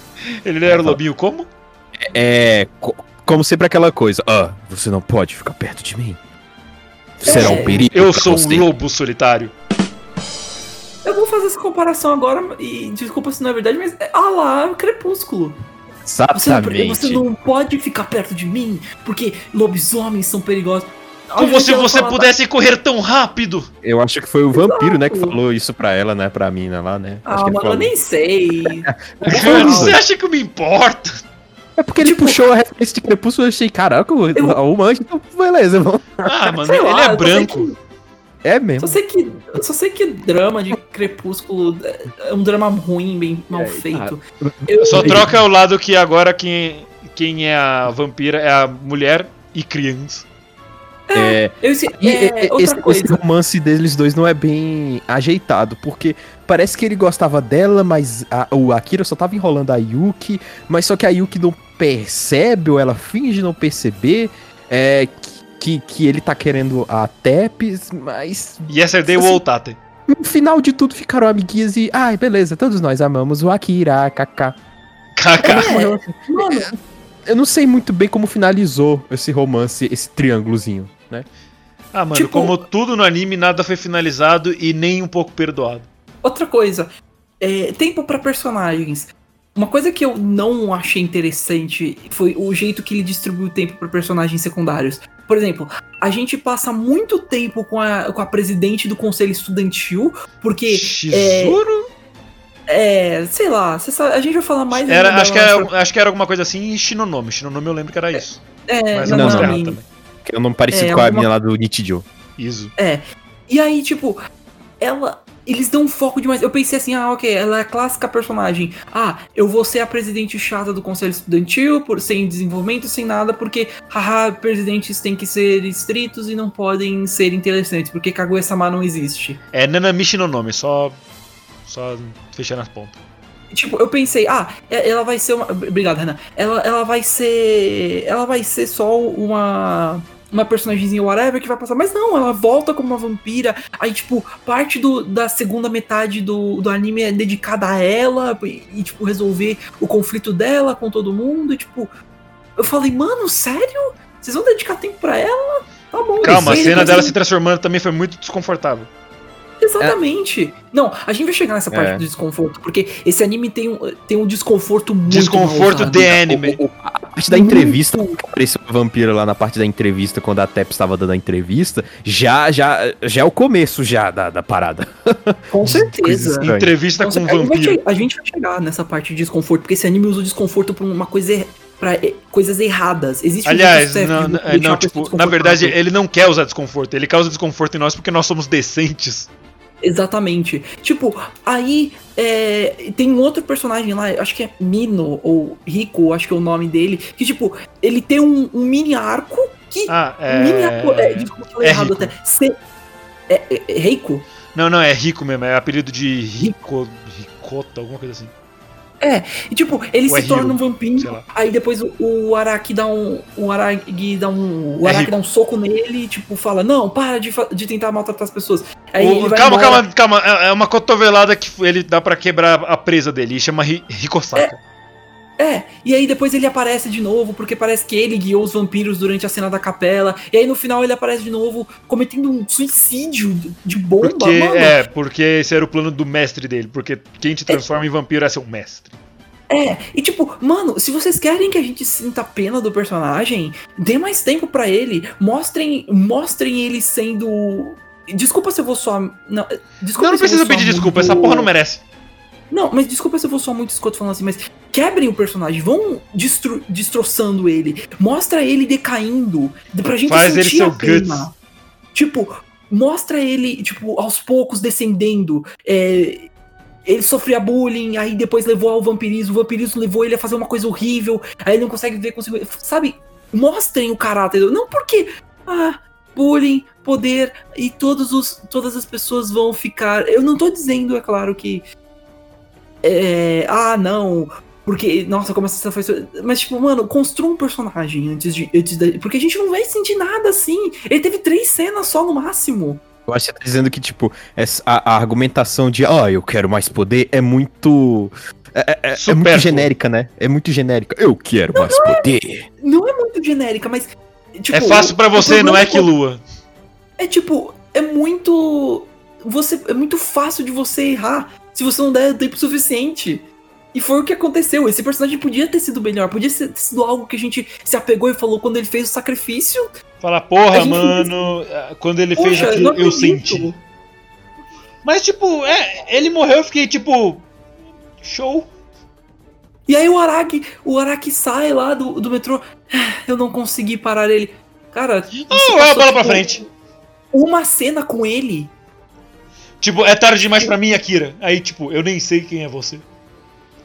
Ele era o lobinho como? É, co- como sempre aquela coisa, ah, você não pode ficar perto de mim. Será um É. perigo Eu sou você." um lobo solitário. Eu vou fazer essa comparação agora, e desculpa se não é verdade, mas é, ah lá, Crepúsculo. Você não, Exatamente. você não pode ficar perto de mim, porque lobisomens são perigosos. Como se você falar, pudesse correr tão rápido. Eu acho que foi o vampiro, né, que falou isso pra ela, né, pra mina lá, né. Ah, acho que ele mano, eu nem sei. Você acha que eu me importo? É porque ele Tipo- puxou a referência de Crepúsculo, eu achei, caraca, o, Eu- manjo, então beleza, vamos. Ah, mano, ele lá, é branco. É mesmo. Só sei que, só sei que drama de Crepúsculo é um drama ruim, bem mal É, feito. ah, Eu, Só troca o lado que agora quem, quem é a vampira é a mulher e criança. É, eu, E é, e- esse, outra esse coisa. romance deles dois não é bem ajeitado, porque parece que ele gostava dela, mas a- o Akira só tava enrolando a Yuki, mas só que a Yuki não percebe, ou ela finge não perceber, é, que, que ele tá querendo a Tepes, mas Yesterday Assim- ou Tate. no final de tudo ficaram amiguinhas e, ai, beleza, todos nós amamos o Akira, kaká. Kaká. É, mano, Eu não sei muito bem como finalizou esse romance, esse triângulozinho, né? Ah, mano, Tipo- como tudo no anime, nada foi finalizado e nem um pouco perdoado. outra coisa. É, tempo pra personagens. Uma coisa que eu não achei interessante foi o jeito que ele distribuiu o tempo pra personagens secundários. Por exemplo, a gente passa muito tempo com a, com a presidente do conselho estudantil, porque Shizuru? É, sei lá, sabe- a gente vai falar mais Era, acho, que era, acho que era alguma coisa assim e Shinonome. Shinonome eu lembro que era isso. É, Mas não, não, também. Que é um nome parecido É, com a alguma- minha lá do Nichijou. Isso. É. E aí, tipo, ela. Eles dão foco demais. Eu pensei assim, ah, ok, ela é a clássica personagem. Ah, eu vou ser a presidente chata do conselho estudantil, por sem desenvolvimento, sem nada, porque, haha, presidentes têm que ser estritos e não podem ser interessantes, porque Kaguya-sama não existe. É Nanamichi no nome, só. Só fechando as pontas. Tipo, eu pensei, ah, ela vai ser uma. Obrigado, Renan. Ela, ela vai ser. Ela vai ser só uma. Uma personagemzinha whatever que vai passar. Mas não, ela volta como uma vampira. Aí, tipo, parte do, da segunda metade do, do anime é dedicada a ela. E, e, tipo, resolver o conflito dela com todo mundo. E, tipo, eu falei, mano, sério? Vocês vão dedicar tempo pra ela? Tá bom. Calma, a cena dela se transformando também foi muito desconfortável. Exatamente. Não, a gente vai chegar nessa parte É. do desconforto, porque esse anime tem um, tem um desconforto muito Desconforto de anime. O- o- a parte da entrevista, apareceu a vampira lá na parte da entrevista, quando a Tep estava dando a entrevista, já, já, já é o começo já da, da parada. Com certeza. Entrevista Com com um certeza. a, gente vai vampiro. a gente vai chegar nessa parte de desconforto, porque esse anime usa o desconforto pra uma coisa er- pra eh, coisas erradas. Existe um Aliás, certo não, não, deixar não, tipo, na verdade, ele não quer usar desconforto, ele causa desconforto em nós porque nós somos decentes. Exatamente. Tipo, aí é, tem um outro personagem lá, acho que é Mino, ou Rico, acho que é o nome dele, que, tipo, ele tem um, um mini arco que. Ah, Mini arco. É, é. desculpa, falei é errado Rico. até. Se- é, é, é Reiko? Não, não, é rico mesmo, é apelido de rico. Ricota, alguma coisa assim. E, tipo, ele é se torna um vampiro, aí depois o, o Araki dá um. O Araki dá um. O É Araki Hiro. dá um soco nele e, tipo, fala, não, para de, de tentar maltratar as pessoas. Aí O- calma, embora. calma, calma. É é uma cotovelada que ele dá pra quebrar a presa dele. E chama Ri- Rikosaka. É, e aí depois ele aparece de novo, porque parece que ele guiou os vampiros durante a cena da capela. E aí no final ele aparece de novo cometendo um suicídio de bomba, Porque, mano. é, porque esse era o plano do mestre dele. Porque quem te transforma em vampiro é seu mestre. É, e tipo, mano, se vocês querem que a gente sinta pena do personagem, dê mais tempo pra ele. Mostrem, mostrem ele sendo. Desculpa se eu vou só. Não, desculpa Não, não se eu precisa pedir desculpa, muito- essa porra não merece. Não, mas desculpa se eu vou só muito escoto falando assim, mas quebrem o personagem, vão destro destroçando ele, mostra ele decaindo, pra gente Faz ele sentir seu a pena. Tipo, mostra ele, tipo, aos poucos descendendo. é, ele sofria bullying, aí depois levou ao vampirismo, o vampirismo levou ele a fazer uma coisa horrível, aí ele não consegue ver consigo. Sabe? Mostrem o caráter. Não porque. Ah, bullying, poder, e todos os, todas as pessoas vão ficar. Eu não tô dizendo, é claro, que. É, ah, não. Porque, nossa, como essa cena foi. Mas, tipo, mano, construa um personagem antes de. Antes da, porque a gente não vai sentir nada assim. Ele teve três cenas só no máximo. Eu acho que você tá dizendo que, tipo, essa, a, a argumentação de, ó, eu quero mais poder é muito. É, é- é- é muito genérica, né? É muito genérica. Eu quero mais poder. Não é muito genérica, mas. Tipo, é fácil pra o você, não é que lua. É tipo, é muito. Você, é muito fácil de você errar se você não der tempo suficiente. E foi o que aconteceu. Esse personagem podia ter sido melhor, podia ter sido algo que a gente se apegou e falou quando ele fez o sacrifício. Fala, porra, mano, quando ele fez aquilo, eu senti. Mas, tipo, é, ele morreu, eu fiquei, tipo, show. E aí o Araki, o Araki sai lá do, do metrô. "Ah, Eu não consegui parar ele. Cara, Ah, passou, bola pra tipo, frente. Uma cena com ele. Tipo, é tarde demais pra mim, Akira. Aí, tipo, eu nem sei quem é você.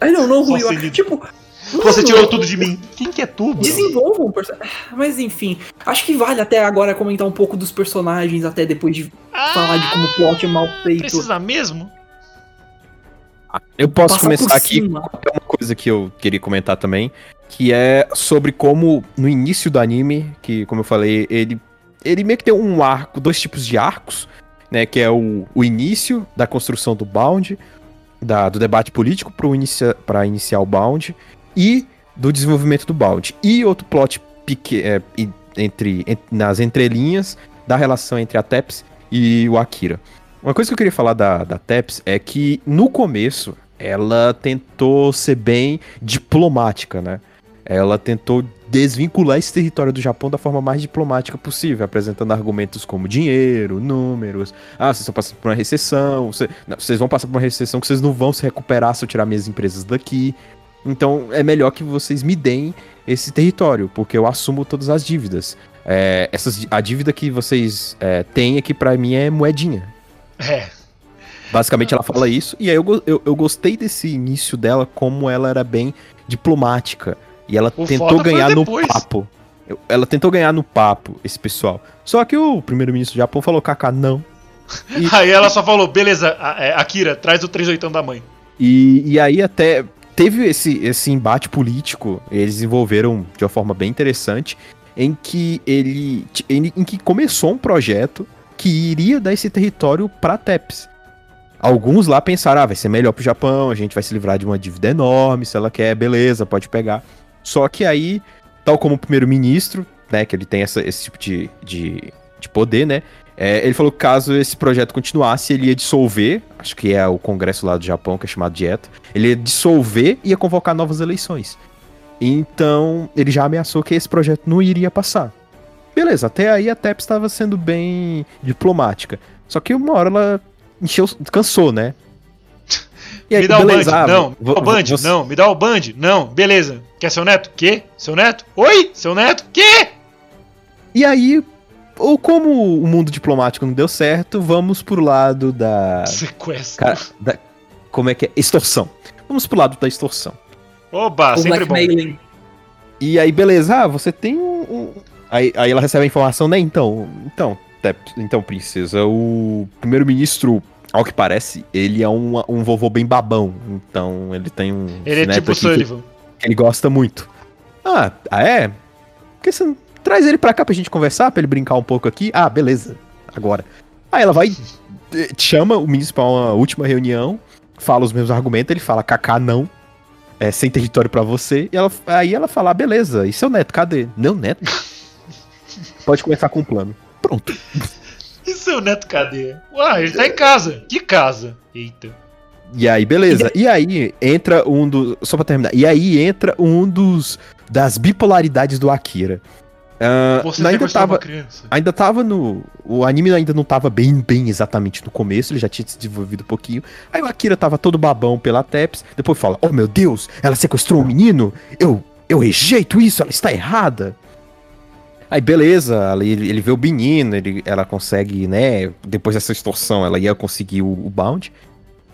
I don't know who Só you are. seguido. Tipo, Você mano, tirou tudo de mim. Quem que é tu, bro? Desenvolvam um personagem. Mas enfim, acho que vale até agora comentar um pouco dos personagens, até depois de falar de como o plot é mal feito. Precisa mesmo? Eu posso Passar começar aqui cima. com uma coisa que eu queria comentar também, que é sobre como no início do anime, que como eu falei, ele ele meio que tem um arco, dois tipos de arcos, né, que é o, o início da construção do Bound, da, do debate político para inicia, iniciar o Bound e do desenvolvimento do Bound. E outro plot peque, é, entre, en- nas entrelinhas da relação entre a Teps e o Akira. Uma coisa que eu queria falar da, da Teps é que no começo ela tentou ser bem diplomática, né? Ela tentou desvincular esse território do Japão da forma mais diplomática possível, apresentando argumentos como dinheiro, números. Ah, vocês estão passando por uma recessão. cê- não, vocês vão passar por uma recessão que vocês não vão se recuperar se eu tirar minhas empresas daqui. Então é melhor que vocês me deem esse território, porque eu assumo todas as dívidas. É, essas, a dívida que vocês é, têm aqui pra mim é moedinha. É. Basicamente ela fala isso, e aí eu, eu, eu gostei desse início dela, como ela era bem diplomática. E ela O tentou ganhar no papo. Ela tentou ganhar no papo, esse pessoal. Só que o primeiro-ministro do Japão falou, Kaká, não. E- Aí ela só falou, beleza, é, Akira, traz o 38 da mãe. E, e aí até teve esse, esse embate político, eles desenvolveram de uma forma bem interessante, em que ele. em, em que começou um projeto que iria dar esse território para TEPS. Alguns lá pensaram, ah, vai ser melhor pro Japão, a gente vai se livrar de uma dívida enorme, se ela quer, beleza, pode pegar. Só que aí, tal como o primeiro-ministro, né, que ele tem essa- esse tipo de, de, de poder, né, é, ele falou que caso esse projeto continuasse, ele ia dissolver, acho que é o congresso lá do Japão, que é chamado Dieta, ele ia dissolver e ia convocar novas eleições. Então, ele já ameaçou que esse projeto não iria passar. Beleza, até aí a TEP estava sendo bem diplomática. Só que uma hora ela encheu, cansou, né? E me dá o ah, band, não. Me dá o band, você- não. Me dá o band, não. Beleza. Quer seu neto? Quê? Seu neto? Oi? Seu neto? Quê? E aí, ou como o mundo diplomático não deu certo, vamos pro lado da. Sequestro. Cara, da- como é que é? Extorsão. Vamos pro lado da extorsão. Oba, o sempre bom. E aí, beleza, ah, você tem um. um- Aí, aí ela recebe a informação, né? Então, então, então, princesa, o primeiro-ministro, ao que parece, ele é um, um vovô bem babão. Então, ele tem um. Ele é tipo Sullivan. que ele gosta muito. Ah, ah é? Por que você não traz ele pra cá pra gente conversar, pra ele brincar um pouco aqui? Ah, beleza, agora. Aí ela vai, eh, chama o ministro pra uma última reunião, fala os mesmos argumentos, ele fala, Kaká, não, é sem território pra você. E ela, aí ela fala, ah, beleza, e seu neto, cadê? Meu neto? Pode começar com o plano. Pronto. E seu neto cadê? Uai, ele tá em casa. Que casa? Eita. E aí, beleza. E aí entra um dos. Só pra terminar. E aí entra um dos. Das bipolaridades do Akira. Ah, Você ainda tava, uma criança. ainda tava no. O anime ainda não tava bem, bem exatamente no começo, ele já tinha se desenvolvido um pouquinho. Aí o Akira tava todo babão pela Teps, depois fala: Oh meu Deus, ela sequestrou um menino? Eu, eu rejeito isso, ela está errada. Aí beleza, ali ele, ele vê o menino, ele, ela consegue, né? Depois dessa extorsão, ela ia conseguir o, o bound.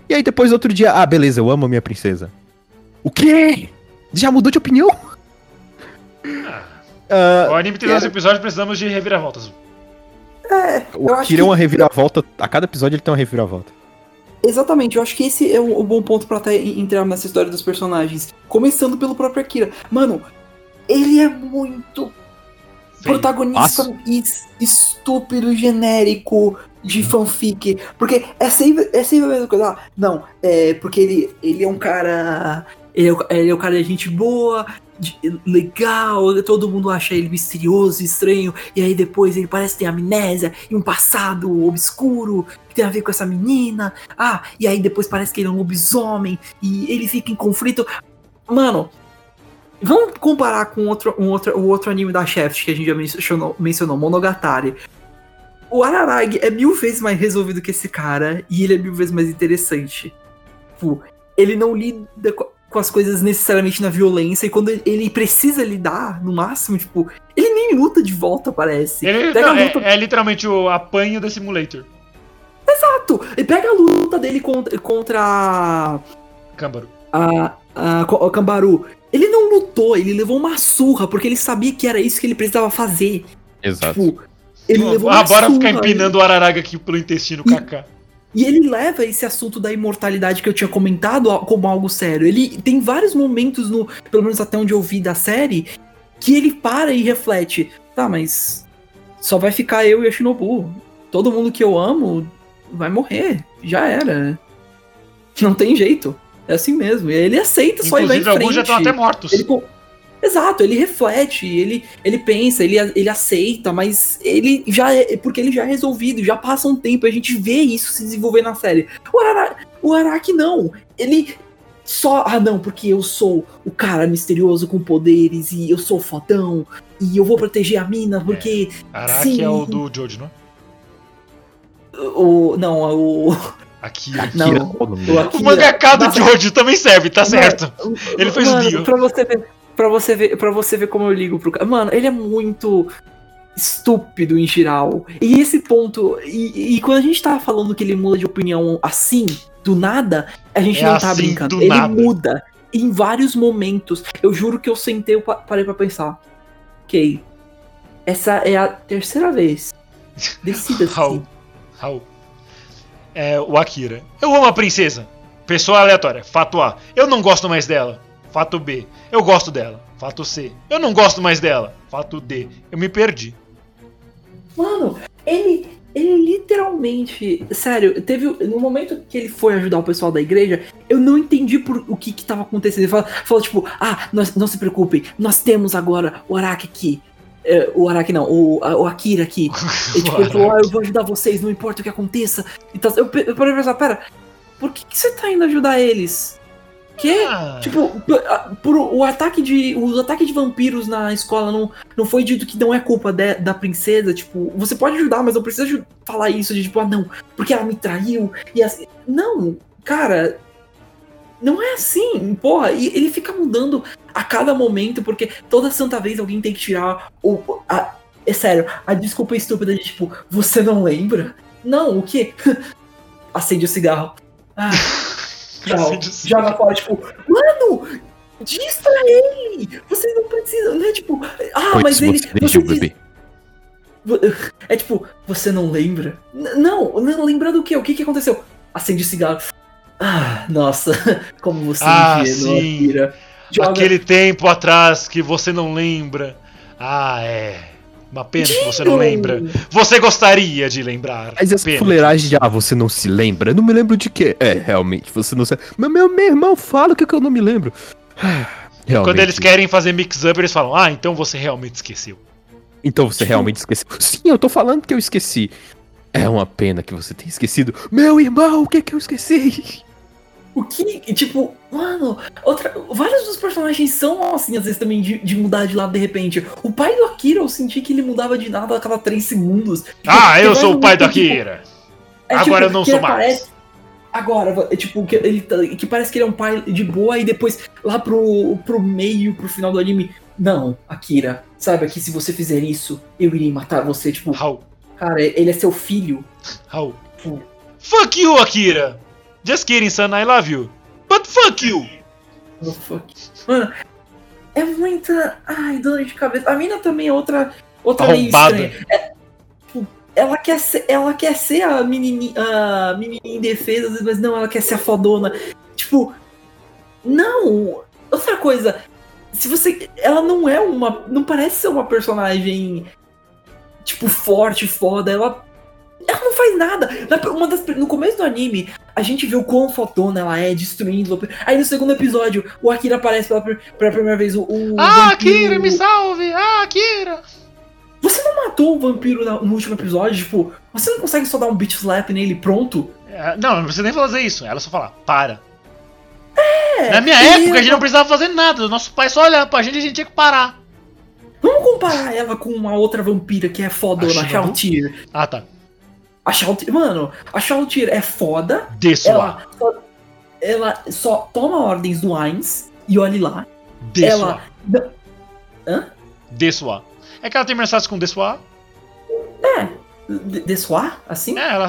E aí depois outro dia, ah, beleza, eu amo a minha princesa. O quê? Já mudou de opinião? Ah, O anime tem era- 12 episódios, precisamos de reviravoltas. o Eu acho Akira é que- uma reviravolta. A cada episódio ele tem uma reviravolta. Exatamente, eu acho que esse é o, o bom ponto pra até entrar nessa história dos personagens. Começando pelo próprio Akira. Mano, ele é muito protagonista es- estúpido, genérico de fanfic. Porque é sempre, é sempre a mesma coisa. Ah, não, é porque ele, ele é um cara. Ele é, ele é um cara de gente boa, de- legal, todo mundo acha ele misterioso, estranho, e aí depois ele parece ter amnésia e um passado obscuro que tem a ver com essa menina. Ah, e aí depois parece que ele é um lobisomem e ele fica em conflito. Mano, vamos comparar com outro, um outro, o outro anime da Shaft que a gente já mencionou, mencionou Monogatari. O Araragi é mil vezes mais resolvido que esse cara e ele é mil vezes mais interessante. Tipo, ele não lida co- com as coisas necessariamente na violência e quando ele- ele precisa lidar, no máximo, tipo, ele nem luta de volta, parece. Ele, não, a é, luta é literalmente o apanho da Simulator. Exato! E pega a luta dele contra, contra Câmbaro. a, a, o Cambaru. Ele não lutou, ele levou uma surra, porque ele sabia que era isso que ele precisava fazer. Exato. Tipo, ele levou uma Ah, bora surra. ficar empinando o Araraga aqui pelo intestino, E- kaká. E ele leva esse assunto da imortalidade que eu tinha comentado como algo sério. Ele tem vários momentos, no, pelo menos até onde eu vi da série, que ele para e reflete. Tá, mas só vai ficar eu e a Shinobu. Todo mundo que eu amo vai morrer. Já era. Não tem jeito. É assim mesmo. E ele aceita, só ir lá em Inclusive, frente. alguns já estão até mortos. Ele Exato, ele reflete, ele, ele pensa, ele, ele aceita, mas ele já é. Porque ele já é resolvido, já passa um tempo, a gente vê isso se desenvolver na série. O, Ara, o Araki não. Ele só. Ah, não, porque eu sou o cara misterioso com poderes e eu sou fodão e eu vou proteger a mina porque. Araki Sim. é o do Jojo, não? é? O. Não, o. Aqui. Não. Akira, qual o dele? o O Akira- mangaka do Jojo também serve, tá certo. Ele fez o Mano, Dio. Pra você ver, pra você ver, para você ver como eu ligo pro cara. Mano, ele é muito estúpido em geral. E esse ponto. E, e quando a gente tava falando que ele muda de opinião assim, do nada, a gente É não tá assim, brincando. do Ele nada. muda em vários momentos. Eu juro que eu sentei e pa- parei pra pensar. Ok. Essa é a terceira vez. Decida-se. Raul. Raul. É o Akira. Eu amo a princesa. Pessoa aleatória. Fato A. Eu não gosto mais dela. Fato B. Eu gosto dela. Fato C. Eu não gosto mais dela. Fato D. Eu me perdi. Mano, ele, ele literalmente. Sério, teve. No momento que ele foi ajudar o pessoal da igreja, eu não entendi por o que que tava acontecendo. Ele falou, falou, tipo, ah, nós, não se preocupem, nós temos agora o Araki aqui. É, o Araki não, o, o Akira aqui. E, tipo, ele falou, ah, eu vou ajudar vocês, não importa o que aconteça. Então, eu, eu parei pensar, pera, por que, que você tá indo ajudar eles? Que? Ah, Tipo, p- a- por, o ataque de. Os ataques de vampiros na escola não, não foi dito que não é culpa de- da princesa. Tipo, você pode ajudar, mas não precisa ju- falar isso de tipo, ah, não, porque ela me traiu. E assim. Não, cara. Não é assim, porra. E ele fica mudando a cada momento, porque toda santa vez alguém tem que tirar o. A, é sério, a desculpa estúpida de tipo, você não lembra? Não, o quê? Acende o cigarro. Ah, Tchau. O cigarro. Joga fora, tipo, mano, diz pra ele! Vocês não precisam, né? Tipo, ah, Pois mas ele. você o bebê. É tipo, você não lembra? N- não, não lembra do quê? O que que aconteceu? Acende o cigarro. Ah, nossa, como você Ah, é ingênuo, sim. Akira. Joga- Aquele tempo atrás que você não lembra. Ah, é. Uma pena que você não lembra. Você gostaria de lembrar. Mas essa Pena. fuleiragem de, ah, você não se lembra? Eu não me lembro de quê? É, realmente, você não se Mas meu, meu irmão fala o que, que eu não me lembro. Realmente. Quando eles querem fazer mix-up, eles falam: Ah, então você realmente esqueceu. Então você realmente esqueceu. Sim, eu tô falando que eu esqueci. É uma pena que você tenha esquecido. Meu irmão, o que que eu esqueci? O que, tipo, mano, outra, vários dos personagens são assim, às vezes também, de, de mudar de lado de repente. O pai do Akira, eu senti que ele mudava de nada a cada 3 segundos. Tipo, Ah, eu sou o pai do momentos, Akira. É, Agora eu não sou mais. aparece- Agora, é tipo, que, ele, tá- que parece que ele é um pai de boa e depois lá pro, pro meio, pro final do anime. Não, Akira, saiba que se você fizer isso, eu irei matar você. Tipo, Raul, cara, ele é seu filho. Raul. Hum. Fuck you, Akira. Just kidding, son, I love you. But fuck you. Oh, fuck. Mano, é muita. Ai, dor de cabeça. A mina também é outra. Outra meio estranha. É, tipo, ela quer ser, ela quer ser a menininha, a menininha indefesa, mas não, ela quer ser a fodona. Tipo, não. Outra coisa, se você, ela não é uma, não parece ser uma personagem tipo forte, foda. Ela, ela não faz nada. Na- Uma das, no começo do anime, a gente vê o quão fodona ela é, destruindo. Aí no segundo episódio, o Akira aparece pela, pela primeira vez. O, o Ah, vampiro- Akira, me salve. Ah, Akira. Você não matou o vampiro no último episódio? Tipo, você não consegue só dar um beat slap nele pronto? É, Não, não precisa nem fazer isso. Ela só fala, para. É, Na minha época, a gente não precisava fazer nada. Nosso pai só olhava pra gente e a gente tinha que parar. Vamos comparar ela com uma outra vampira que é fodona, A a? Shautir. Ah, tá. A Shautir, mano, a Shautir é foda, Desço ela só, ela só toma ordens do Ainz e olhe lá. Desço ela. Hã? Desço É que ela tem mensagens com Desço É. de- Dessoar? Assim? É, ela.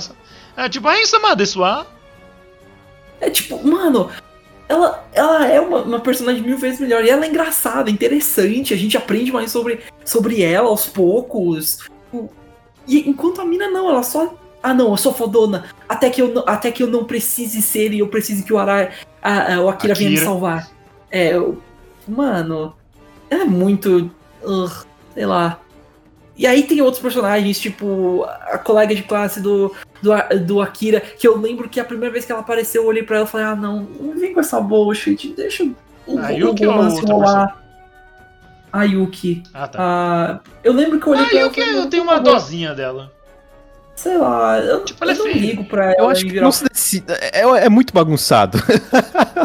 É tipo, isso é Desço É tipo, mano, ela, ela é uma, uma personagem mil vezes melhor. E ela é engraçada, interessante. A gente aprende mais sobre, sobre ela aos poucos. E enquanto a mina não, ela só. Ah não, eu sou fodona. Até que eu não, até que eu não precise ser e eu preciso que o Ara, a- a- o Akira, venha me Akira. salvar. É, eu, mano, ela é muito. ugh, sei lá. E aí tem outros personagens, tipo a colega de classe do, do, do Akira, que eu lembro que a primeira vez que ela apareceu, eu olhei pra ela e falei, ah não, não vem com essa bullshit, deixa o, A o, Yuki romance rolar. A Yuki. Ah, tá. Ah, eu lembro que eu olhei Ah, pra ela falei, eu "Não, tenho por uma favor." dosinha dela. Sei lá, eu, Tipo, é eu não feia. ligo pra ela Eu acho que não se decide. É, é muito bagunçado.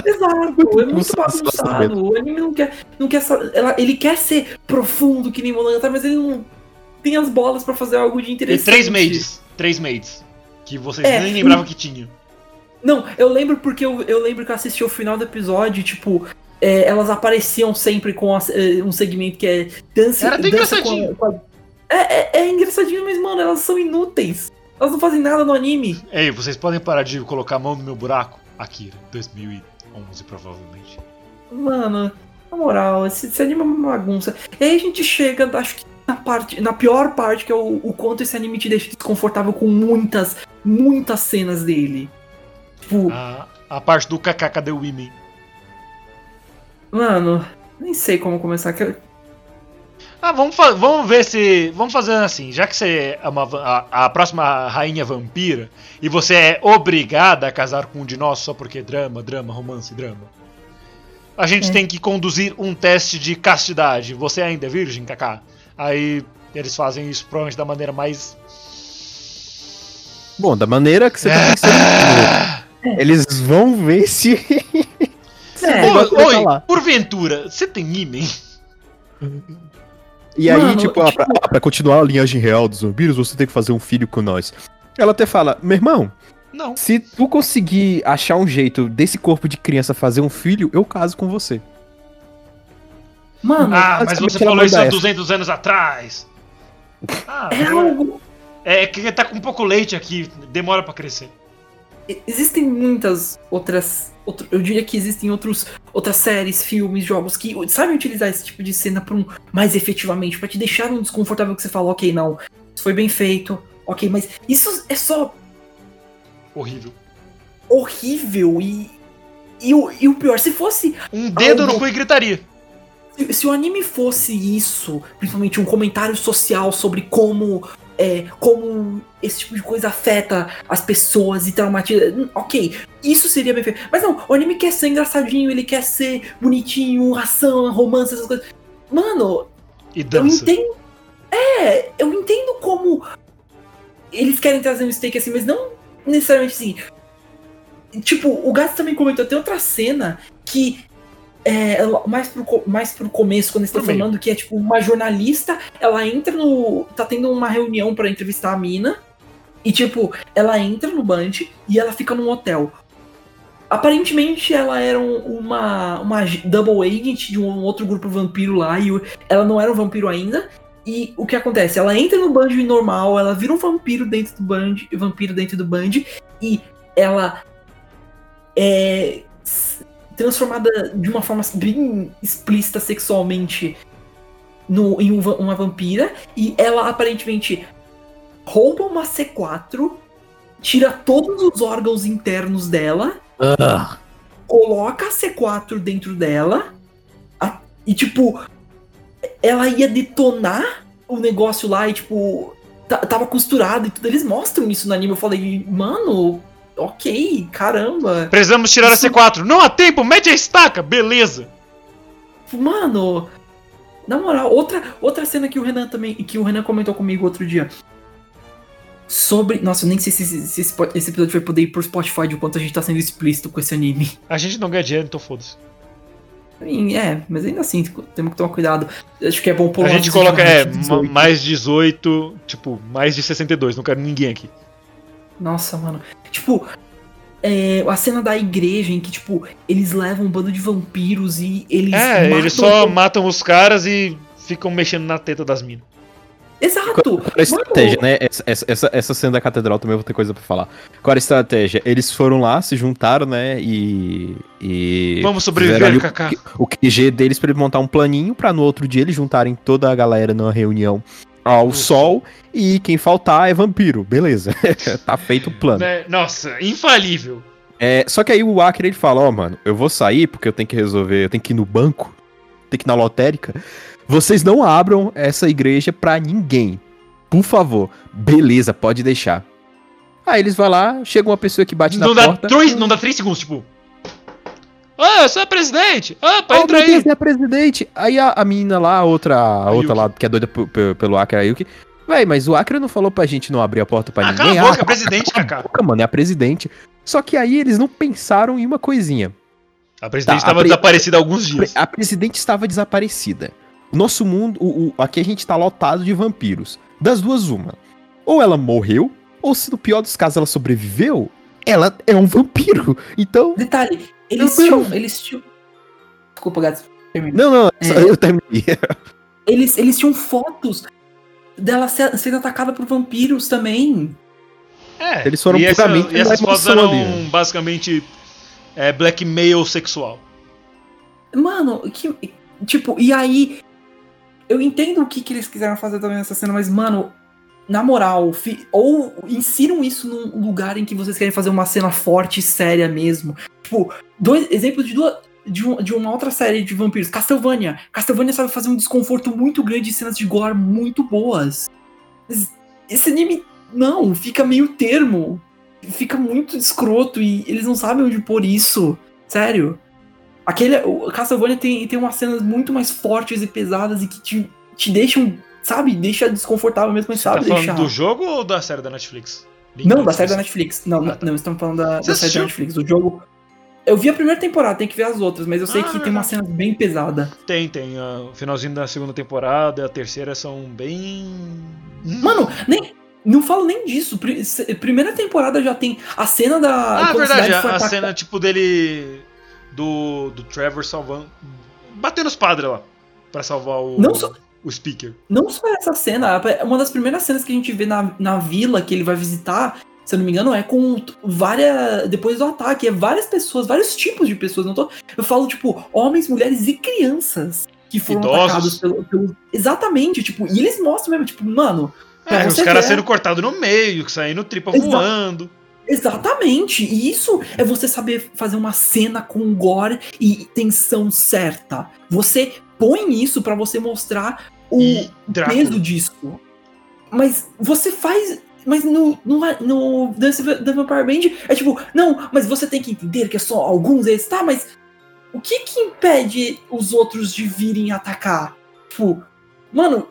Exato, Muito é muito bagunçado. O anime não quer, não quer ela- ele quer ser profundo que nem Monogatari, mas ele não tem as bolas pra fazer algo de interessante. três maids. Três maids. Que vocês É, nem lembravam que tinha. Não, eu lembro porque eu, eu lembro que eu assisti o final do episódio, tipo, é, elas apareciam sempre com as- é, um segmento que é dança. Era dança com a- com a- É, é, é engraçadinho, mas, mano, elas são inúteis. Elas não fazem nada no anime. Ei, vocês podem parar de colocar a mão no meu buraco? Akira, 2011 provavelmente. Mano, na moral, esse, esse anime é uma bagunça. E aí a gente chega, acho que na parte, na pior parte, que é o, o quanto esse anime te deixa desconfortável com muitas, muitas cenas dele. Tipo, A, a parte do KKK The Women. mano, nem sei como começar. Ah, vamos, fa- vamos ver se. Vamos fazer assim, já que você é uma, a, a próxima rainha vampira e você é obrigada a casar com um de nós só porque drama, drama, romance, drama. A gente É. tem que conduzir um teste de castidade. Você ainda é virgem, Kaká? Aí eles fazem isso provavelmente da maneira mais. Bom, da maneira que você tá pensando. Eles vão ver se. É, Oi, porventura, você tem ímen? E aí, Mano, tipo, ah, pra, tipo- ah, pra continuar a linhagem real dos vampiros, você tem que fazer um filho com nós. Ela até fala, meu irmão, Não. se tu conseguir achar um jeito desse corpo de criança fazer um filho, eu caso com você. mano, Ah, mas você falou isso há manda essa. 200 anos atrás. Ah, é algo. é que tá com pouco leite aqui, demora pra crescer. Existem muitas outras. Outro- eu diria que existem outros, outras séries, filmes, jogos que sabem utilizar esse tipo de cena pra um, mais efetivamente, pra te deixar um desconfortável que você fala, ok, não, isso foi bem feito, ok, mas isso é só Horrível. horrível e. E o, e o pior, se fosse. Um dedo Algo- no cu e gritaria. Se, se o anime fosse isso, principalmente um comentário social sobre como. É, como esse tipo de coisa afeta as pessoas e traumatiza. hum, Ok, isso seria bem feito. Mas não, o anime quer ser engraçadinho, ele quer ser bonitinho, ação, romance, essas coisas. Mano, E eu dança. entendo. É, eu entendo como eles querem trazer um steak assim, mas não necessariamente assim. Tipo, o Gats também comentou, tem outra cena que é mais pro, mais pro começo, quando eles estão Pro meio. falando que é tipo uma jornalista, ela entra no. tá tendo uma reunião pra entrevistar a mina. E tipo, ela entra no Band e ela fica num hotel. Aparentemente ela era um- uma, uma double agent de um outro grupo vampiro lá e ela não era um vampiro ainda. E o que acontece? Ela entra no Band normal, ela vira um vampiro dentro do Band, vampiro dentro do Band e ela é transformada de uma forma bem explícita sexualmente no, em um uma vampira e ela aparentemente rouba uma C4, tira todos os órgãos internos dela coloca a C4 dentro dela a- e, tipo, ela ia detonar o negócio lá e, tipo, ta- tava costurado e tudo. Eles mostram isso no anime. Eu falei, mano, ok, caramba. Precisamos tirar a Isso- C4. Não há tempo, mete a estaca, beleza. Mano, na moral, outra, outra cena que o Renan também, que o Renan comentou comigo outro dia. Sobre. Nossa, eu nem sei se, esse- se esse, esse episódio vai poder ir pro Spotify de quanto a gente tá sendo explícito com esse anime. A gente não ganha dinheiro, então foda-se. É, mas ainda assim, temos que tomar cuidado. Acho que é bom pôr A gente coloca, é, mais de ma- 18. mais 18, tipo, mais de 62, não quero ninguém aqui. Nossa, mano. Tipo, é, a cena da igreja em que, tipo, eles levam um bando de vampiros e eles. É, matam- eles só matam os caras e ficam mexendo na teta das minas. Exato! Qual era a estratégia, né? Essa, essa, essa, cena da catedral também eu vou ter coisa pra falar. Qual era a estratégia? Eles foram lá, se juntaram, né? E. e Vamos sobreviver, ali o- Kaká. O QG deles pra ele montar um planinho pra no outro dia eles juntarem toda a galera numa reunião ao sol e quem faltar é vampiro. Beleza. tá feito o plano. Né? Nossa, infalível. É, só que aí o Akira ele fala, ó, mano, eu vou sair porque eu tenho que resolver, eu tenho que ir no banco, tenho que ir na lotérica. Vocês não abram essa igreja pra ninguém. Por favor. Beleza, pode deixar. Aí eles vão lá, chega uma pessoa que bate Não na dá, porta. três, não dá três segundos, tipo. Ah, você é presidente! Ah, Oh, entra meu aí! Deus, é presidente. Aí a, a menina lá, a outra, a outra lá, que é doida pelo Akira, a Yuki. Véi, mas o Akira não falou pra gente não abrir a porta pra Ah, ninguém. cala a boca, Ah, presidente, cala a Kaká. boca, mano, é a presidente. Só que aí eles não pensaram em uma coisinha. A presidente Tá, estava a pre- desaparecida há alguns dias. A presidente estava desaparecida. O nosso mundo, o, o- aqui a gente tá lotado de vampiros. Das duas, uma. Ou ela morreu, ou se no pior dos casos ela sobreviveu, ela é um vampiro. Então. Detalhe, eles tinham. Eles tinham. Desculpa, gato. Não, não, É. eu terminei. Eles, eles tinham fotos. dela sendo atacada por vampiros também. É, Eles foram e, essa, puramente e essas fotos eram ali. basicamente é, blackmail sexual. Mano, que. Tipo, e aí. Eu entendo o que, que eles quiseram fazer também nessa cena, mas, mano, na moral, ou insiram isso num lugar em que vocês querem fazer uma cena forte e séria mesmo. Tipo, dois exemplos de duas. De, um- de uma outra série de vampiros, Castlevania. Castlevania sabe fazer um desconforto muito grande e cenas de gore muito boas. Esse anime, não, fica meio termo. Fica muito escroto e eles não sabem onde pôr isso. Sério. Aquele, o Castlevania tem, tem umas cenas muito mais fortes e pesadas e que te, te deixam, sabe, deixa desconfortável mesmo, Você tá sabe falando deixar. do jogo ou da série da Netflix? Não, da série da Netflix. Não, Ah, tá. não, estamos falando da, da série da Netflix. O jogo. Eu vi a primeira temporada, tem que ver as outras, mas eu sei Ah, que tem verdade. uma cena bem pesada. Tem, tem. ah, O finalzinho da segunda temporada e a terceira são bem. Mano, nem. Não falo nem disso. Primeira temporada já tem a cena da. Ah, quando verdade, a, cena tipo dele. Do, do Trevor salvando. Batendo os padres lá. Pra salvar o. Não só- O speaker. Não só essa cena, é uma das primeiras cenas que a gente vê na, na vila que ele vai visitar, se eu não me engano, é com várias. Depois do ataque, é várias pessoas, vários tipos de pessoas. Não tô, eu falo, tipo, homens, mulheres e crianças que foram Idosos. atacados pelo, pelo- Exatamente, tipo, e eles mostram mesmo, tipo, mano. É, os caras sendo cortados no meio, saindo tripa Exa- voando. Exatamente! E isso é você saber fazer uma cena com gore e tensão certa. Você põe isso pra você mostrar o E Drácula. peso disso. Mas você faz. Mas no, no, no Dance the Vampire Band é tipo, não, mas você tem que entender que é só alguns deles, tá? Mas o que que impede os outros de virem atacar? Tipo, mano,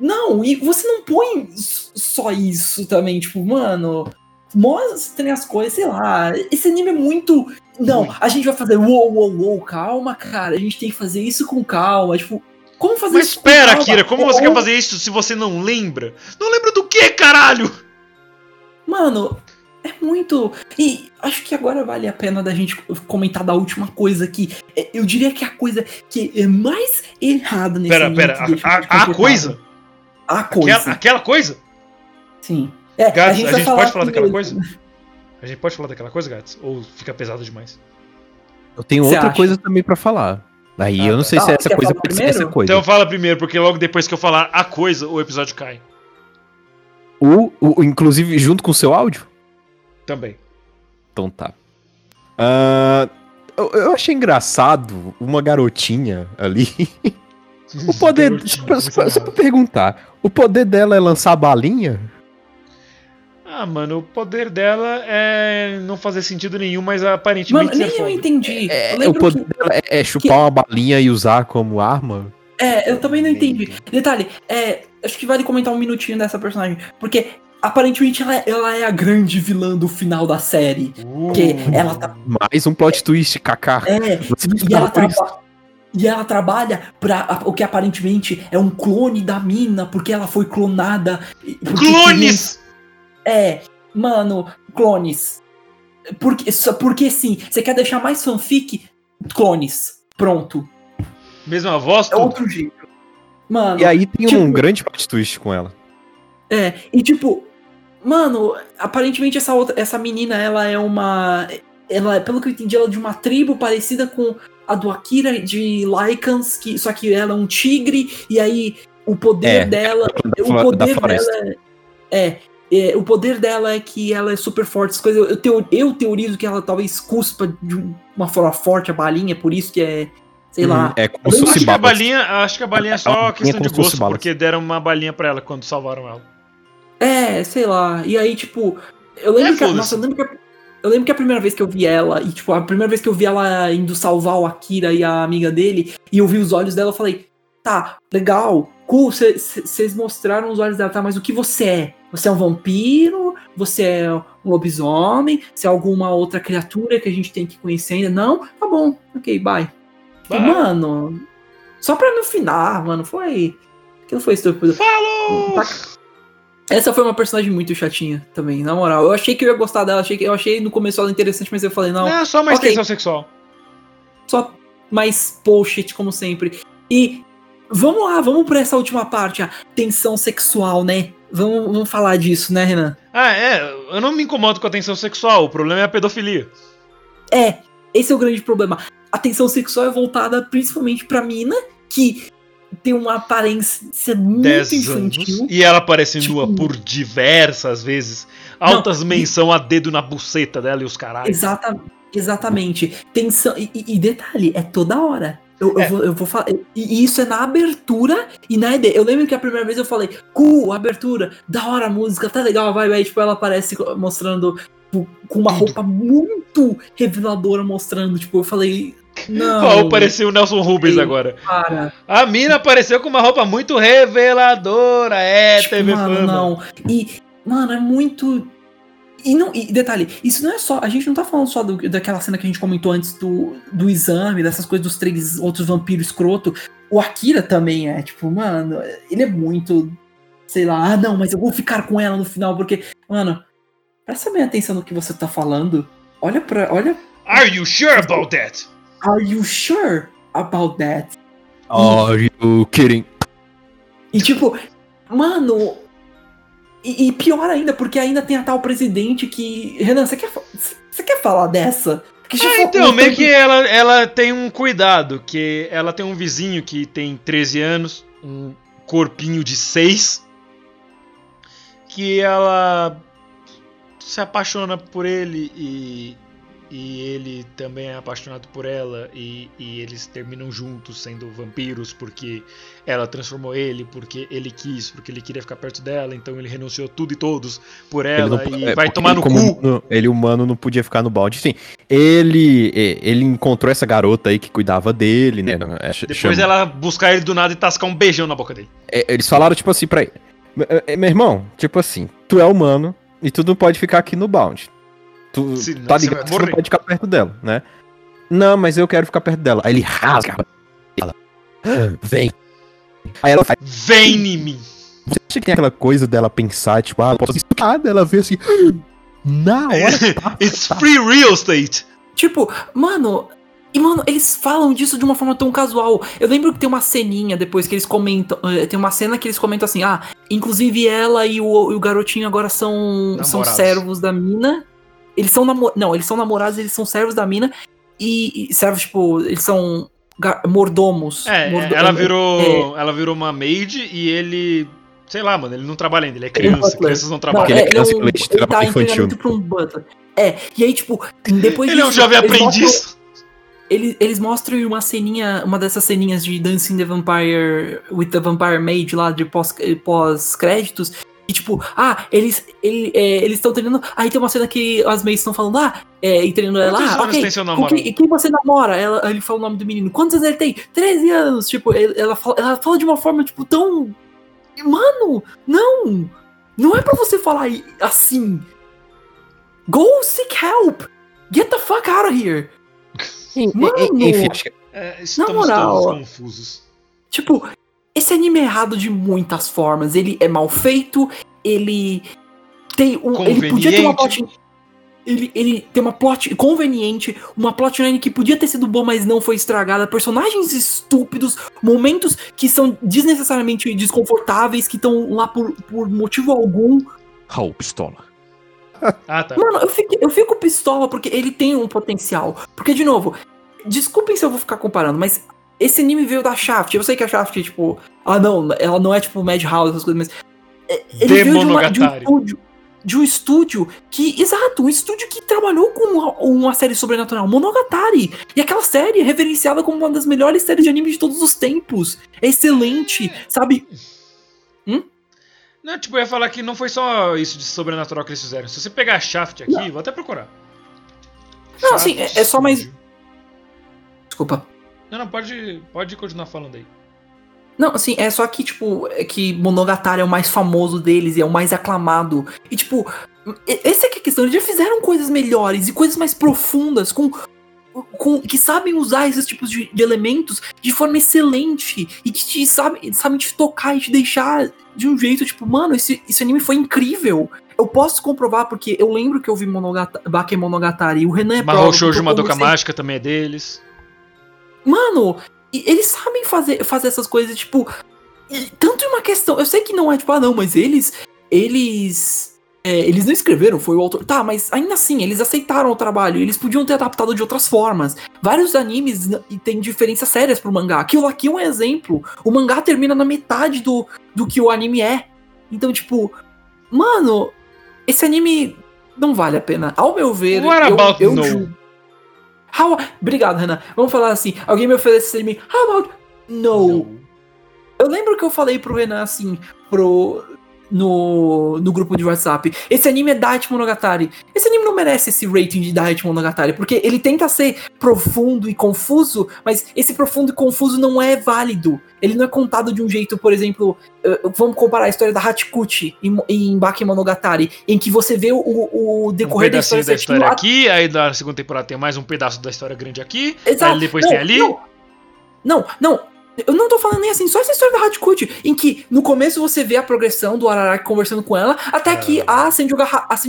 não, e você não põe só isso também, tipo, mano, mostrem as coisas, sei lá. Esse anime é muito. Não, Muito. a gente vai fazer uou, uou, uou, calma, cara, a gente tem que fazer isso com calma. Tipo, como fazer Mas isso com espera, calma? Kira, como Ou- você quer fazer isso se você não lembra? Não lembra do que, caralho? Mano, é muito. E acho que agora vale a pena da gente comentar da última coisa que é, eu diria que a coisa que é mais errada nesse Pera, anime pera, a, a- a coisa? A coisa. Aquela, aquela coisa? Sim. É, Gats, a vai gente pode falar daquela coisa? A gente pode falar daquela coisa, Gats? Ou fica pesado demais? Eu tenho Você outra acha? coisa também pra falar. Aí Ah, eu não tá. sei se Ah, essa coisa falar pode ser essa coisa. Então fala primeiro, porque logo depois que eu falar a coisa, o episódio cai. O, o- inclusive, junto com o seu áudio? Também. Então tá. Ah, eu, eu achei engraçado uma garotinha ali. O poder. Só pra, só pra- perguntar. O poder dela é lançar balinha? Ah, mano, o poder dela é não fazer sentido nenhum, mas aparentemente Mano, ser nem eu foda. entendi. É, eu o poder que. dela é, é chupar uma balinha e usar como arma? É, eu também não entendi. Detalhe, é, acho que vale comentar um minutinho dessa personagem. Porque aparentemente ela, ela é a grande vilã do final da série. Porque ela tá. Mais um plot twist, kaká. É, Você E ela, traba- e ela trabalha pra o que aparentemente é um clone da mina, porque ela foi clonada. Clones! É, mano, clones. Porque, só porque sim, você quer deixar mais fanfic? Clones. Pronto. Mesma voz, É outro jeito. Mano, E aí tem um tipo- grande plot twist com ela. é, e tipo, mano, aparentemente essa outra, essa menina, ela é uma. Ela, pelo que eu entendi, ela é de uma tribo parecida com a do Akira de Lycans, que, só que ela é um tigre, e aí o poder É, dela. Da, O poder dela é, é, O poder dela é que ela é super forte. As coisas, eu, teo- eu teorizo que ela talvez cuspa de uma forma forte a balinha, por isso que é. Sei lá. Hum, É como se Acho fosse que a balinha, acho que a balinha é só balinha questão de gosto, porque deram uma balinha pra ela quando salvaram ela. É, sei lá. E aí, tipo, eu lembro É, que. Nossa, eu lembro que. a- Eu lembro que a primeira vez que eu vi ela, e tipo, a primeira vez que eu vi ela indo salvar o Akira e a amiga dele, e eu vi os olhos dela, eu falei, tá, legal, cool, vocês mostraram os olhos dela, tá, mas o que você é? Você é um vampiro? Você é um lobisomem? Você é alguma outra criatura que a gente tem que conhecer ainda? Não? Tá bom, ok, bye. Vai. Mano, só pra no final, mano, foi. Aquilo foi estúpido. Falou! Essa foi uma personagem muito chatinha também, na moral. Eu achei que eu ia gostar dela, achei que, eu achei no começo ela interessante, mas eu falei, não, É só mais Ok. tensão sexual. só mais bullshit, como sempre. E Vamos lá, vamos pra essa última parte, a tensão sexual, né? Vamos, vamos falar disso, né, Renan? Ah, é, eu não me incomodo com a tensão sexual, o problema é a pedofilia. É, esse é o grande problema. A tensão sexual é voltada principalmente pra mina, que tem uma aparência muito 10 infantil. anos. E ela aparece Tipo- nua por diversas vezes. Altas menção a dedo na buceta dela e os caralhos. Exata, exatamente. Tensão. E, e- e detalhe, é toda hora. Eu, eu É. vou, eu vou falar. E isso é na abertura e na ideia. Eu lembro que a primeira vez eu falei, cool, abertura, da hora a música, tá legal, vai, vai. Tipo, ela aparece mostrando tipo, com uma roupa muito reveladora, mostrando. Tipo, eu falei. Não. Ó, apareceu o Nelson Rubens Ei. agora. Para. A mina apareceu com uma roupa muito reveladora. É, Tipo, teve mano, fama. não. E, mano, é muito. E, não, e detalhe, isso não é só. A gente não tá falando só do- daquela cena que a gente comentou antes do, do exame, dessas coisas dos três outros vampiros escroto. O Akira também é, tipo, mano, ele é muito. Sei lá, ah, não, mas eu vou ficar com ela no final, porque. Mano, presta bem atenção no que você tá falando. Olha pra. Olha. Are you sure about that? Are you sure about that? Are you kidding? E tipo, mano. E, e pior ainda, porque ainda tem a tal presidente que. Renan, você quer, você quer falar dessa? Falou então, meio tanto- que ela, ela tem um cuidado, que ela tem um vizinho que tem 13 anos, um corpinho de 6, que ela se apaixona por ele e, e ele também é apaixonado por ela e, e eles terminam juntos sendo vampiros porque ela transformou ele, porque ele quis, porque ele queria ficar perto dela, então ele renunciou tudo e todos por ela não- e é, vai tomar no cu. humano- Ele, humano, não podia ficar no balde. Sim, ele, é, ele encontrou essa garota aí que cuidava dele, né? é, Depois chama- ela buscar ele do nada e tascar um beijão na boca dele. é, eles falaram, tipo assim, pra ele. "Me- é, Meu irmão, tipo assim, tu é humano e tu não pode ficar aqui no balde. Tu Senão tá ligado você não morrer." pode ficar perto dela, né? Não, mas eu quero ficar perto dela. Aí ele rasga. Ela, "Ah, vem. Aí ela faz. Vem em mim! Você acha que tem aquela coisa dela pensar, tipo, ah, posso? Nada, ela vê assim. Na hora. tá, It's tá. free real estate! Tipo, mano. E, mano, eles falam disso de uma forma tão casual. Eu lembro que tem uma ceninha depois que eles comentam. eh, Tem uma cena que eles comentam assim: ah, inclusive ela e o, e o garotinho agora são, são servos da mina. Eles são namorados. Não, eles são namorados, eles são servos da mina. E, e servos, tipo, eles são mordomos. É, Mordo- ela é, virou. Ela virou uma maid e ele. Sei lá, mano, ele não trabalha ainda, ele é criança. butler. Crianças não Não, trabalham. Porque ele é é, criança um- com leite de ele tá trabalho em infantil. treinamento pra um butler. É, e aí, tipo, depois ele é um disso, jovem eles mostram- aprendiz. Eles, eles mostram uma ceninha, uma dessas ceninhas de Dancing the Vampire with the Vampire Maid lá de pós- pós-créditos. E tipo, ah, eles ele, é, eles estão treinando. Aí tem uma cena que as maids estão falando, ah, é, e treinando ela. Quantos Ah, anos ok. tem seu namorado? quem, quem você namora? Ela, ele fala o nome do menino. Quantos anos ele tem? 13 anos. Tipo, ela fala, ela fala de uma forma, tipo, tão. Mano, não! Não é pra você falar assim. Go seek help! Get the fuck out of here! Mano! Enfim, acho que É, estamos moral. todos confusos. Tipo, esse anime é errado de muitas formas. Ele é mal feito, ele tem um. Ele podia ter uma plot. Ele, ele tem uma plot conveniente, uma plotline que podia ter sido boa, mas não foi estragada. Personagens estúpidos, momentos que são desnecessariamente desconfortáveis, que estão lá por, por motivo algum. Raul Pistola. Ah, tá. Mano, eu fico, eu fico pistola porque ele tem um potencial. Porque, de novo, desculpem se eu vou ficar comparando, mas esse anime veio da Shaft. Eu sei que a Shaft, tipo, ah não, ela não é tipo Madhouse, essas coisas, mas. é, Ele veio de, uma, de um estúdio. De um estúdio que. Exato, um estúdio que trabalhou com uma, uma série sobrenatural, Monogatari. E aquela série é reverenciada como uma das melhores séries de anime de todos os tempos. É excelente, sabe? Não, tipo, eu ia falar que não foi só isso de sobrenatural que eles fizeram. Se você pegar a Shaft aqui, vou até procurar. Não, Shaft assim, é- é só mais-. Desculpa. Não, não, pode, pode continuar falando aí. Não, assim, é só que, tipo, é que Monogatari é o mais famoso deles e é o mais aclamado. E, tipo, essa é que a questão. Eles já fizeram coisas melhores e coisas mais profundas, com. com que sabem usar esses tipos de, de elementos de forma excelente e que te sabem, sabem te tocar e te deixar de um jeito, tipo, mano, esse, esse anime foi incrível. Eu posso comprovar porque eu lembro que eu vi Monogatari, Bakemonogatari e o Renan é prova, Shoujo eu Madoka Mágica também é deles. Mano, eles sabem fazer, fazer essas coisas, tipo. tanto em uma questão. Eu sei que não é tipo, ah, não, mas eles. Eles. é, eles não escreveram, foi o autor. Tá, mas ainda assim, eles aceitaram o trabalho. Eles podiam ter adaptado de outras formas. Vários animes n- e tem diferenças sérias pro mangá. Aquilo aqui é um exemplo. O mangá termina na metade do, do que o anime é. Então, tipo, mano, esse anime não vale a pena. Ao meu ver, What eu, about eu no? How- Obrigado, Renan. Vamos falar assim. Alguém me oferece anime. How about no? Eu lembro que eu falei pro Renan assim, pro. No, no grupo de WhatsApp. Esse anime é Daichi Monogatari. Esse anime não merece esse rating de Daichi Monogatari, porque ele tenta ser profundo e confuso, mas esse profundo e confuso não é válido. Ele não é contado de um jeito, por exemplo, eh, vamos comparar a história da Hachikuchi em, em Baki Monogatari, em que você vê o, o Um decorrer da pedacinho história, da história aqui, aí na segunda temporada tem mais um pedaço da história grande aqui, Exato. aí depois não, tem ali. Não, não, não. Eu não tô falando nem assim, só essa história da Hachikuchi, em que no começo você vê a progressão do Araraki conversando com ela, até É. que a Senju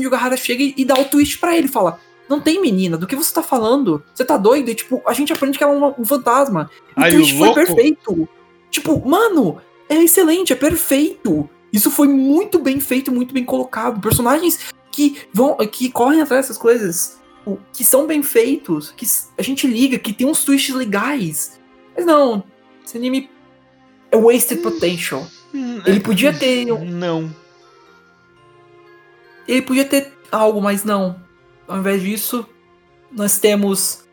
Gahara chega e, e dá o twist pra ele, fala: Não tem menina, do que você tá falando? Você tá doido? E tipo, a gente aprende que ela é uma- um fantasma. E o twist foi perfeito. Tipo, mano, é excelente, é perfeito. Isso foi muito bem feito, muito bem colocado. Personagens que vão, que correm atrás dessas coisas, que são bem feitos, que a gente liga, que tem uns twists legais. Mas não, esse anime é wasted potential. Hum, Ele podia ter, Não. ele podia ter algo, mas não. Ao invés disso, nós temos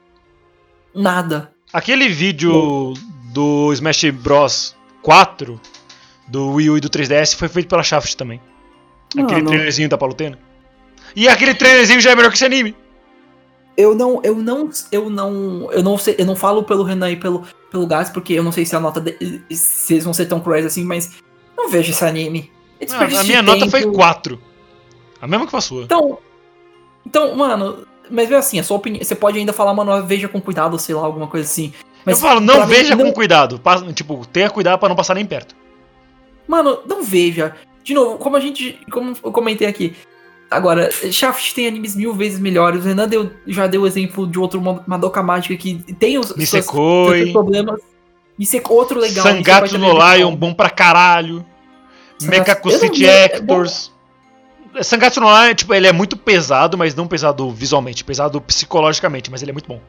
nada. Aquele vídeo do Smash Bros 4, do Wii U e do 3DS, foi feito pela Shaft também. Aquele Mano. trailerzinho da Palutena. E aquele trailerzinho já é melhor que esse anime. Eu não, eu não, eu não, eu não sei, eu não falo pelo Renan e pelo, pelo Gás, porque eu não sei se a nota de, se eles vão ser tão cruéis assim, mas não vejo esse anime. Ah, a minha nota foi tempo. 4. A mesma que a sua. Então, então, mano, mas é assim, a sua opinião, você pode ainda falar, mano, veja com cuidado, sei lá, alguma coisa assim. Mas eu falo, não pra mim, veja não- com cuidado. Tipo, tenha cuidado pra não passar nem perto. Mano, não veja. De novo, como a gente. Como eu comentei aqui. Agora, Shaft tem animes mil vezes melhores. O Renan deu, já deu o exemplo de outro Madoka Mágica que tem os seus- seus Nisekoi, problemas. Nisekoi, outro legal. Sangatsu no é Lion, bom pra caralho. Não City é. Actors. Sangatsu no Lion, tipo, ele é muito pesado, mas não pesado visualmente, pesado psicologicamente, mas ele é muito bom.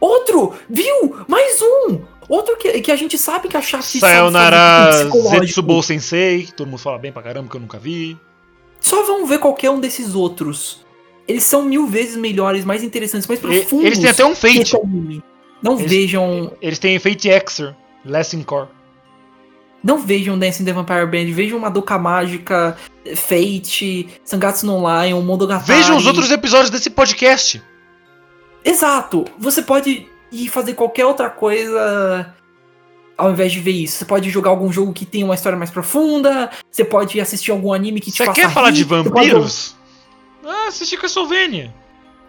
Outro! Viu? Mais um! Outro que, que a gente sabe que a Shaft Sayonara. Zetsubou Sensei, todo mundo fala bem pra caramba, que eu nunca vi. Só vamos ver qualquer um desses outros. Eles são mil vezes melhores, mais interessantes, mais profundos. Eles têm até um Fate. Não Eles- vejam Eles têm Fate Exer, Lesson Core. Não vejam Dancing the Vampire Band, vejam Madoka Mágica, Fate, Sangatsu no Lion, Monogatari. Vejam os outros episódios desse podcast. Exato! Você pode ir fazer qualquer outra coisa ao invés de ver isso. Você pode jogar algum jogo que tenha uma história mais profunda, você pode assistir algum anime que te Você quer falar rir, de você pode- vampiros? Ah, assiste Castlevania.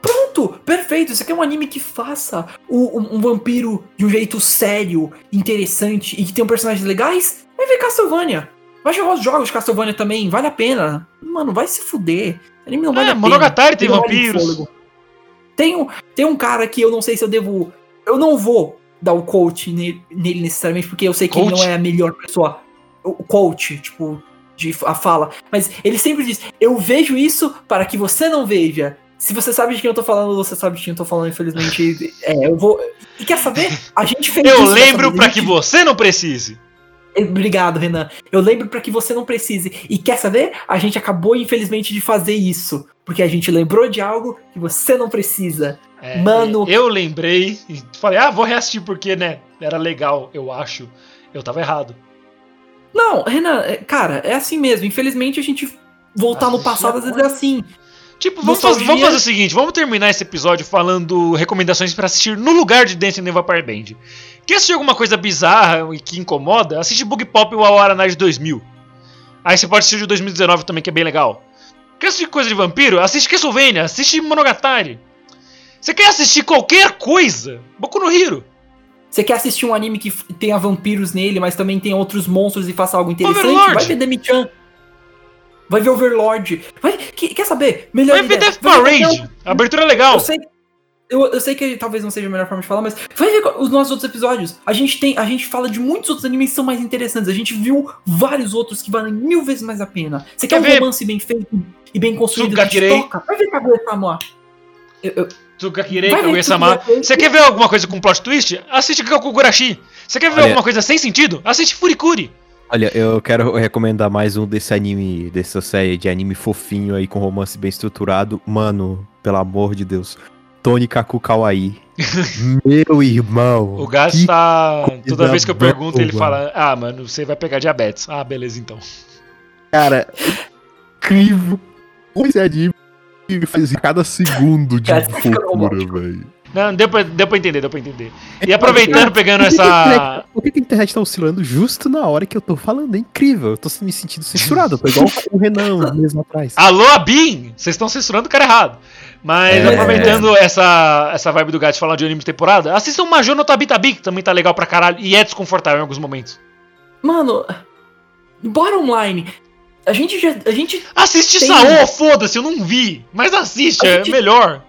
Pronto, perfeito. Você quer um anime que faça o- um, um vampiro de um jeito sério, interessante e que tenha personagens legais? Vai ver Castlevania. Vai jogar os jogos de Castlevania também, vale a pena. Mano, vai se fuder. O anime não vale É, a pena. Monogatari tem vampiros. Tem um, tem um cara que eu não sei se eu devo. Eu não vou dar o coach nele, nele necessariamente, porque eu sei que ele Coach? não é a melhor pessoa. O coach, tipo, de a fala. Mas ele sempre diz: Eu vejo isso para que você não veja. Se você sabe de quem eu tô falando, você sabe de quem eu tô falando, infelizmente. É, eu vou. E quer saber? A gente fez Eu isso lembro vez, pra a que você não precise. Obrigado, Renan. Eu lembro pra que você não precise. E quer saber? A gente acabou, infelizmente, de fazer isso. Porque a gente lembrou de algo que você não precisa. É, Mano. Eu lembrei e falei, ah, vou reassistir porque, né? Era legal, eu acho. Eu tava errado. Não, Renan, é- cara, é assim mesmo. Infelizmente, a gente voltar no passado às vezes é assim. Tipo, vamos vamos fazer o seguinte, vamos terminar esse episódio falando recomendações pra assistir no lugar de Dancing in the Vampire Band. Quer assistir alguma coisa bizarra e que incomoda? Assiste Bug Pop ou a Hora de 2000. Aí você pode assistir o de 2019 também, que é bem legal. Quer assistir coisa de vampiro? Assiste Castlevania, assiste Monogatari. Você quer assistir qualquer coisa? Boku no Hero. Você quer assistir um anime que tenha vampiros nele, mas também tem outros monstros e faça algo interessante? Overlord. Vai ver Demi-chan. Vai ver Overlord. Vai, que- quer saber? Melhor Vai ver ideia, Death vai ver Parade. abertura é legal. Eu sei, Eu, eu sei que talvez não seja a melhor forma de falar, mas vai ver os nossos outros episódios. A gente tem, a gente fala de muitos outros animes que são mais interessantes. A gente viu vários outros que valem mil vezes mais a pena. Você quer, Quer um ver? romance bem feito e bem construído toca? Vai ver Kaguya-sama. Eu- ver Kaguya-sama. Você quer ver alguma coisa com plot twist? Assiste Kakugurashi. Você quer ver Olha- alguma coisa sem sentido? Assiste Furikuri. Olha, eu quero recomendar mais um desse anime, dessa série de anime fofinho aí com romance bem estruturado. Mano, pelo amor de Deus. Tony Kaku Kawaii. Meu irmão. O Gás que tá. Toda vez que eu pergunto, ele boa. fala: Ah, mano, você vai pegar diabetes. Ah, beleza então. Cara, incrível. Esse anime faz cada segundo de romântico. velho. Não, deu pra, deu pra entender, deu pra entender. E aproveitando, pegando Por que que a essa. Por que, que a internet tá oscilando justo na hora que eu tô falando? É incrível. Eu tô me sentindo censurado. Eu tô igual o Renan mesmo atrás. Alô, Abin! Vocês estão censurando o cara errado. Mas É. aproveitando essa, essa vibe do gato falando de anime de temporada, assistam Major no Tabitabi, que também tá legal pra caralho e é desconfortável em alguns momentos. Mano, bottom line, a gente já. A gente. Assiste Tem- Saô, foda-se, eu não vi. Mas assiste, A é gente- melhor.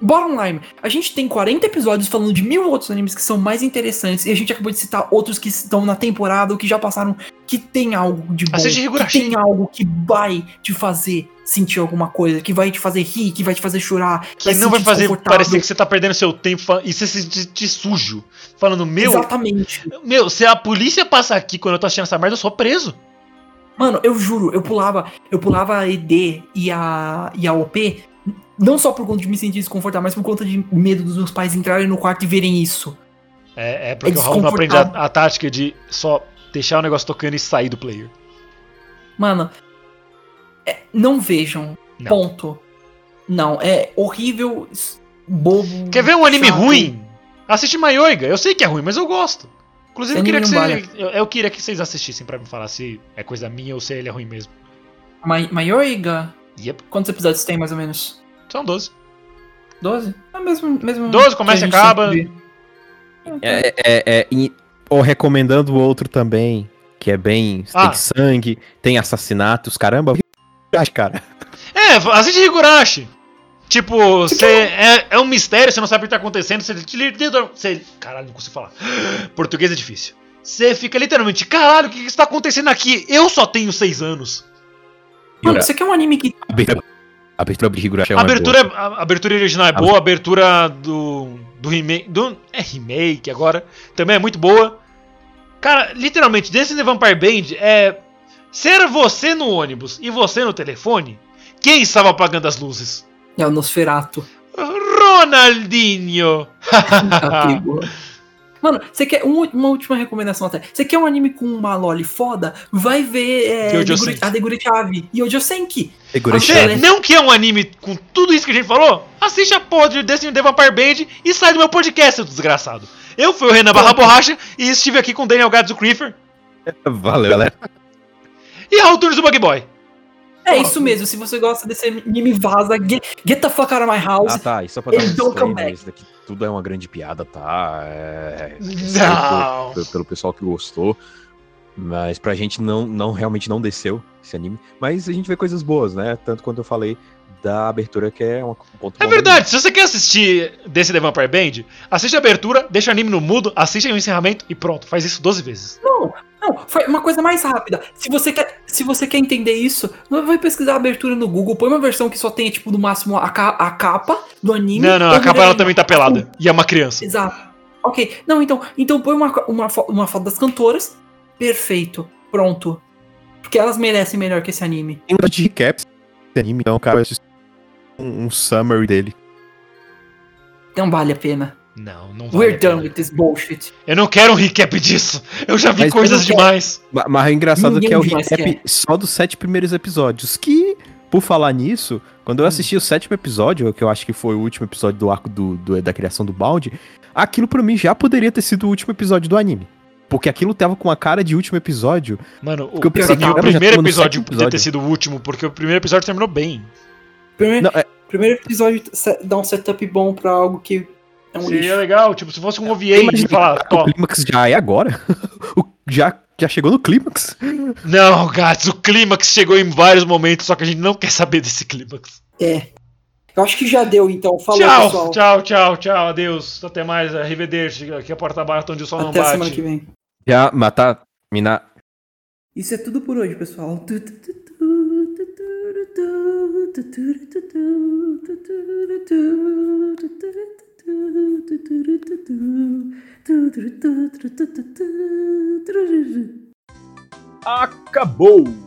Bottom line, a gente tem 40 episódios falando de mil outros animes que são mais interessantes e a gente acabou de citar outros que estão na temporada ou que já passaram que tem algo de bom. Assiste que tem algo que vai te fazer sentir alguma coisa, que vai te fazer rir, que vai te fazer chorar, Que se não vai fazer parecer que você tá perdendo seu tempo e você se sentir sujo. Falando, meu, Exatamente. meu, se a polícia passa aqui quando eu tô assistindo essa merda, eu sou preso. Mano, eu juro, eu pulava, eu pulava a ED e a, e a OP, não só por conta de me sentir desconfortável, mas por conta de medo dos meus pais entrarem no quarto e verem isso. É, é porque É o Raul não aprende a, a tática de só deixar o negócio tocando e sair do player. Mano, é, não vejam. Não. Ponto. Não, é horrível, bobo. Quer ver um anime chato. ruim? Assiste Maioiga. Eu sei que é ruim, mas eu gosto. Inclusive, eu queria, que anime você, eu, eu queria que vocês assistissem pra me falar se é coisa minha ou se ele é ruim mesmo. Ma Maioiga? Yep, Quantos episódios tem mais ou menos? São 12. 12? É mesmo. mesmo 12, que começa e acaba. É, é, é, e- ou recomendando o outro também, que é bem. Ah. Tem sangue, tem assassinatos, caramba. Acho, cara. É, assiste Higurashi. Tipo, você é, é um mistério, você não sabe o que tá acontecendo, você, você Caralho, não consigo falar. Português é difícil. Você fica literalmente, caralho, o que, que está acontecendo aqui? Eu só tenho seis anos. Mano, você quer um anime que. Abertura, abertura de Higurashi é A uma abertura, boa. a abertura original é boa, a abertura do, do remake. Do, é remake agora. Também é muito boa. Cara, literalmente, Dance in the Vampire Band é. Ser você no ônibus e você no telefone, quem estava apagando as luzes? É o Nosferato. Ronaldinho! Mano, você quer um- uma última recomendação até. Você quer um anime com uma loli foda? Vai ver é, Deguri- a Degurichave e Yojo Senki. Você não quer um anime com tudo isso que a gente falou? Assiste a porra de Destiny The Vampire Band e sai do meu podcast, seu desgraçado. Eu fui o Renan Barra Borracha e estive aqui com o Daniel Gadzo Creeper Valeu, galera. e Raul Tunes do Bug Boy. É isso mesmo, se você gosta desse anime, vaza. Get, get the fuck out of my house. Ah, tá. E só pra dar um disclaimer, isso daqui tudo é uma grande piada, tá? É... Não. Pelo, pelo pessoal que gostou. Mas pra gente não, não realmente não desceu esse anime. Mas a gente vê coisas boas, né? Tanto quanto eu falei da abertura, que é um ponto É bom verdade, se você quer assistir desse The Vampire Band, assiste a abertura, deixa o anime no mudo, assiste o encerramento e pronto, faz isso 12 vezes. Não, não, foi uma coisa mais rápida. Se você quer, se você quer entender isso, não vai pesquisar a abertura no Google, põe uma versão que só tenha, tipo, no máximo a, ca- a capa do anime. Não, não, a capa ela também tá pelada. E é uma criança. Exato. Ok, não, então, então põe uma, uma, fo- uma foto das cantoras. Perfeito. Pronto. Porque elas merecem melhor que esse anime. Tem um de recaps desse anime, então, cara, eu um, um summary dele. Não vale a pena. Não, não vale. We're done with this bullshit. Eu não quero um recap disso. Eu já vi Mas coisas demais. Ma- Mas o engraçado Ninguém é que é o recap quer. só dos sete primeiros episódios. Que, por falar nisso, quando Hum. eu assisti o sétimo episódio, que eu acho que foi o último episódio do arco do, do- da criação do balde, aquilo pra mim já poderia ter sido o último episódio do anime. Porque aquilo tava com a cara de último episódio. Mano, o, eu pensei, mim, o primeiro episódio podia ter episódio. sido o último, porque o primeiro episódio terminou bem. Primeiro, Não, é, primeiro episódio dá um setup bom pra algo que é Seria legal, tipo, se fosse um OVA e falar. O clímax já é agora? o, já, já chegou no clímax? Não, gatos, o clímax chegou em vários momentos, só que a gente não quer saber desse clímax. É. Eu acho que já deu, então. Tchau. Tchau, tchau, tchau. Adeus. Até mais. Arrivederci. Aqui a porta aberta onde o sol não bate. Até semana que vem. Já matar, minar. Isso é tudo por hoje, pessoal. Acabou!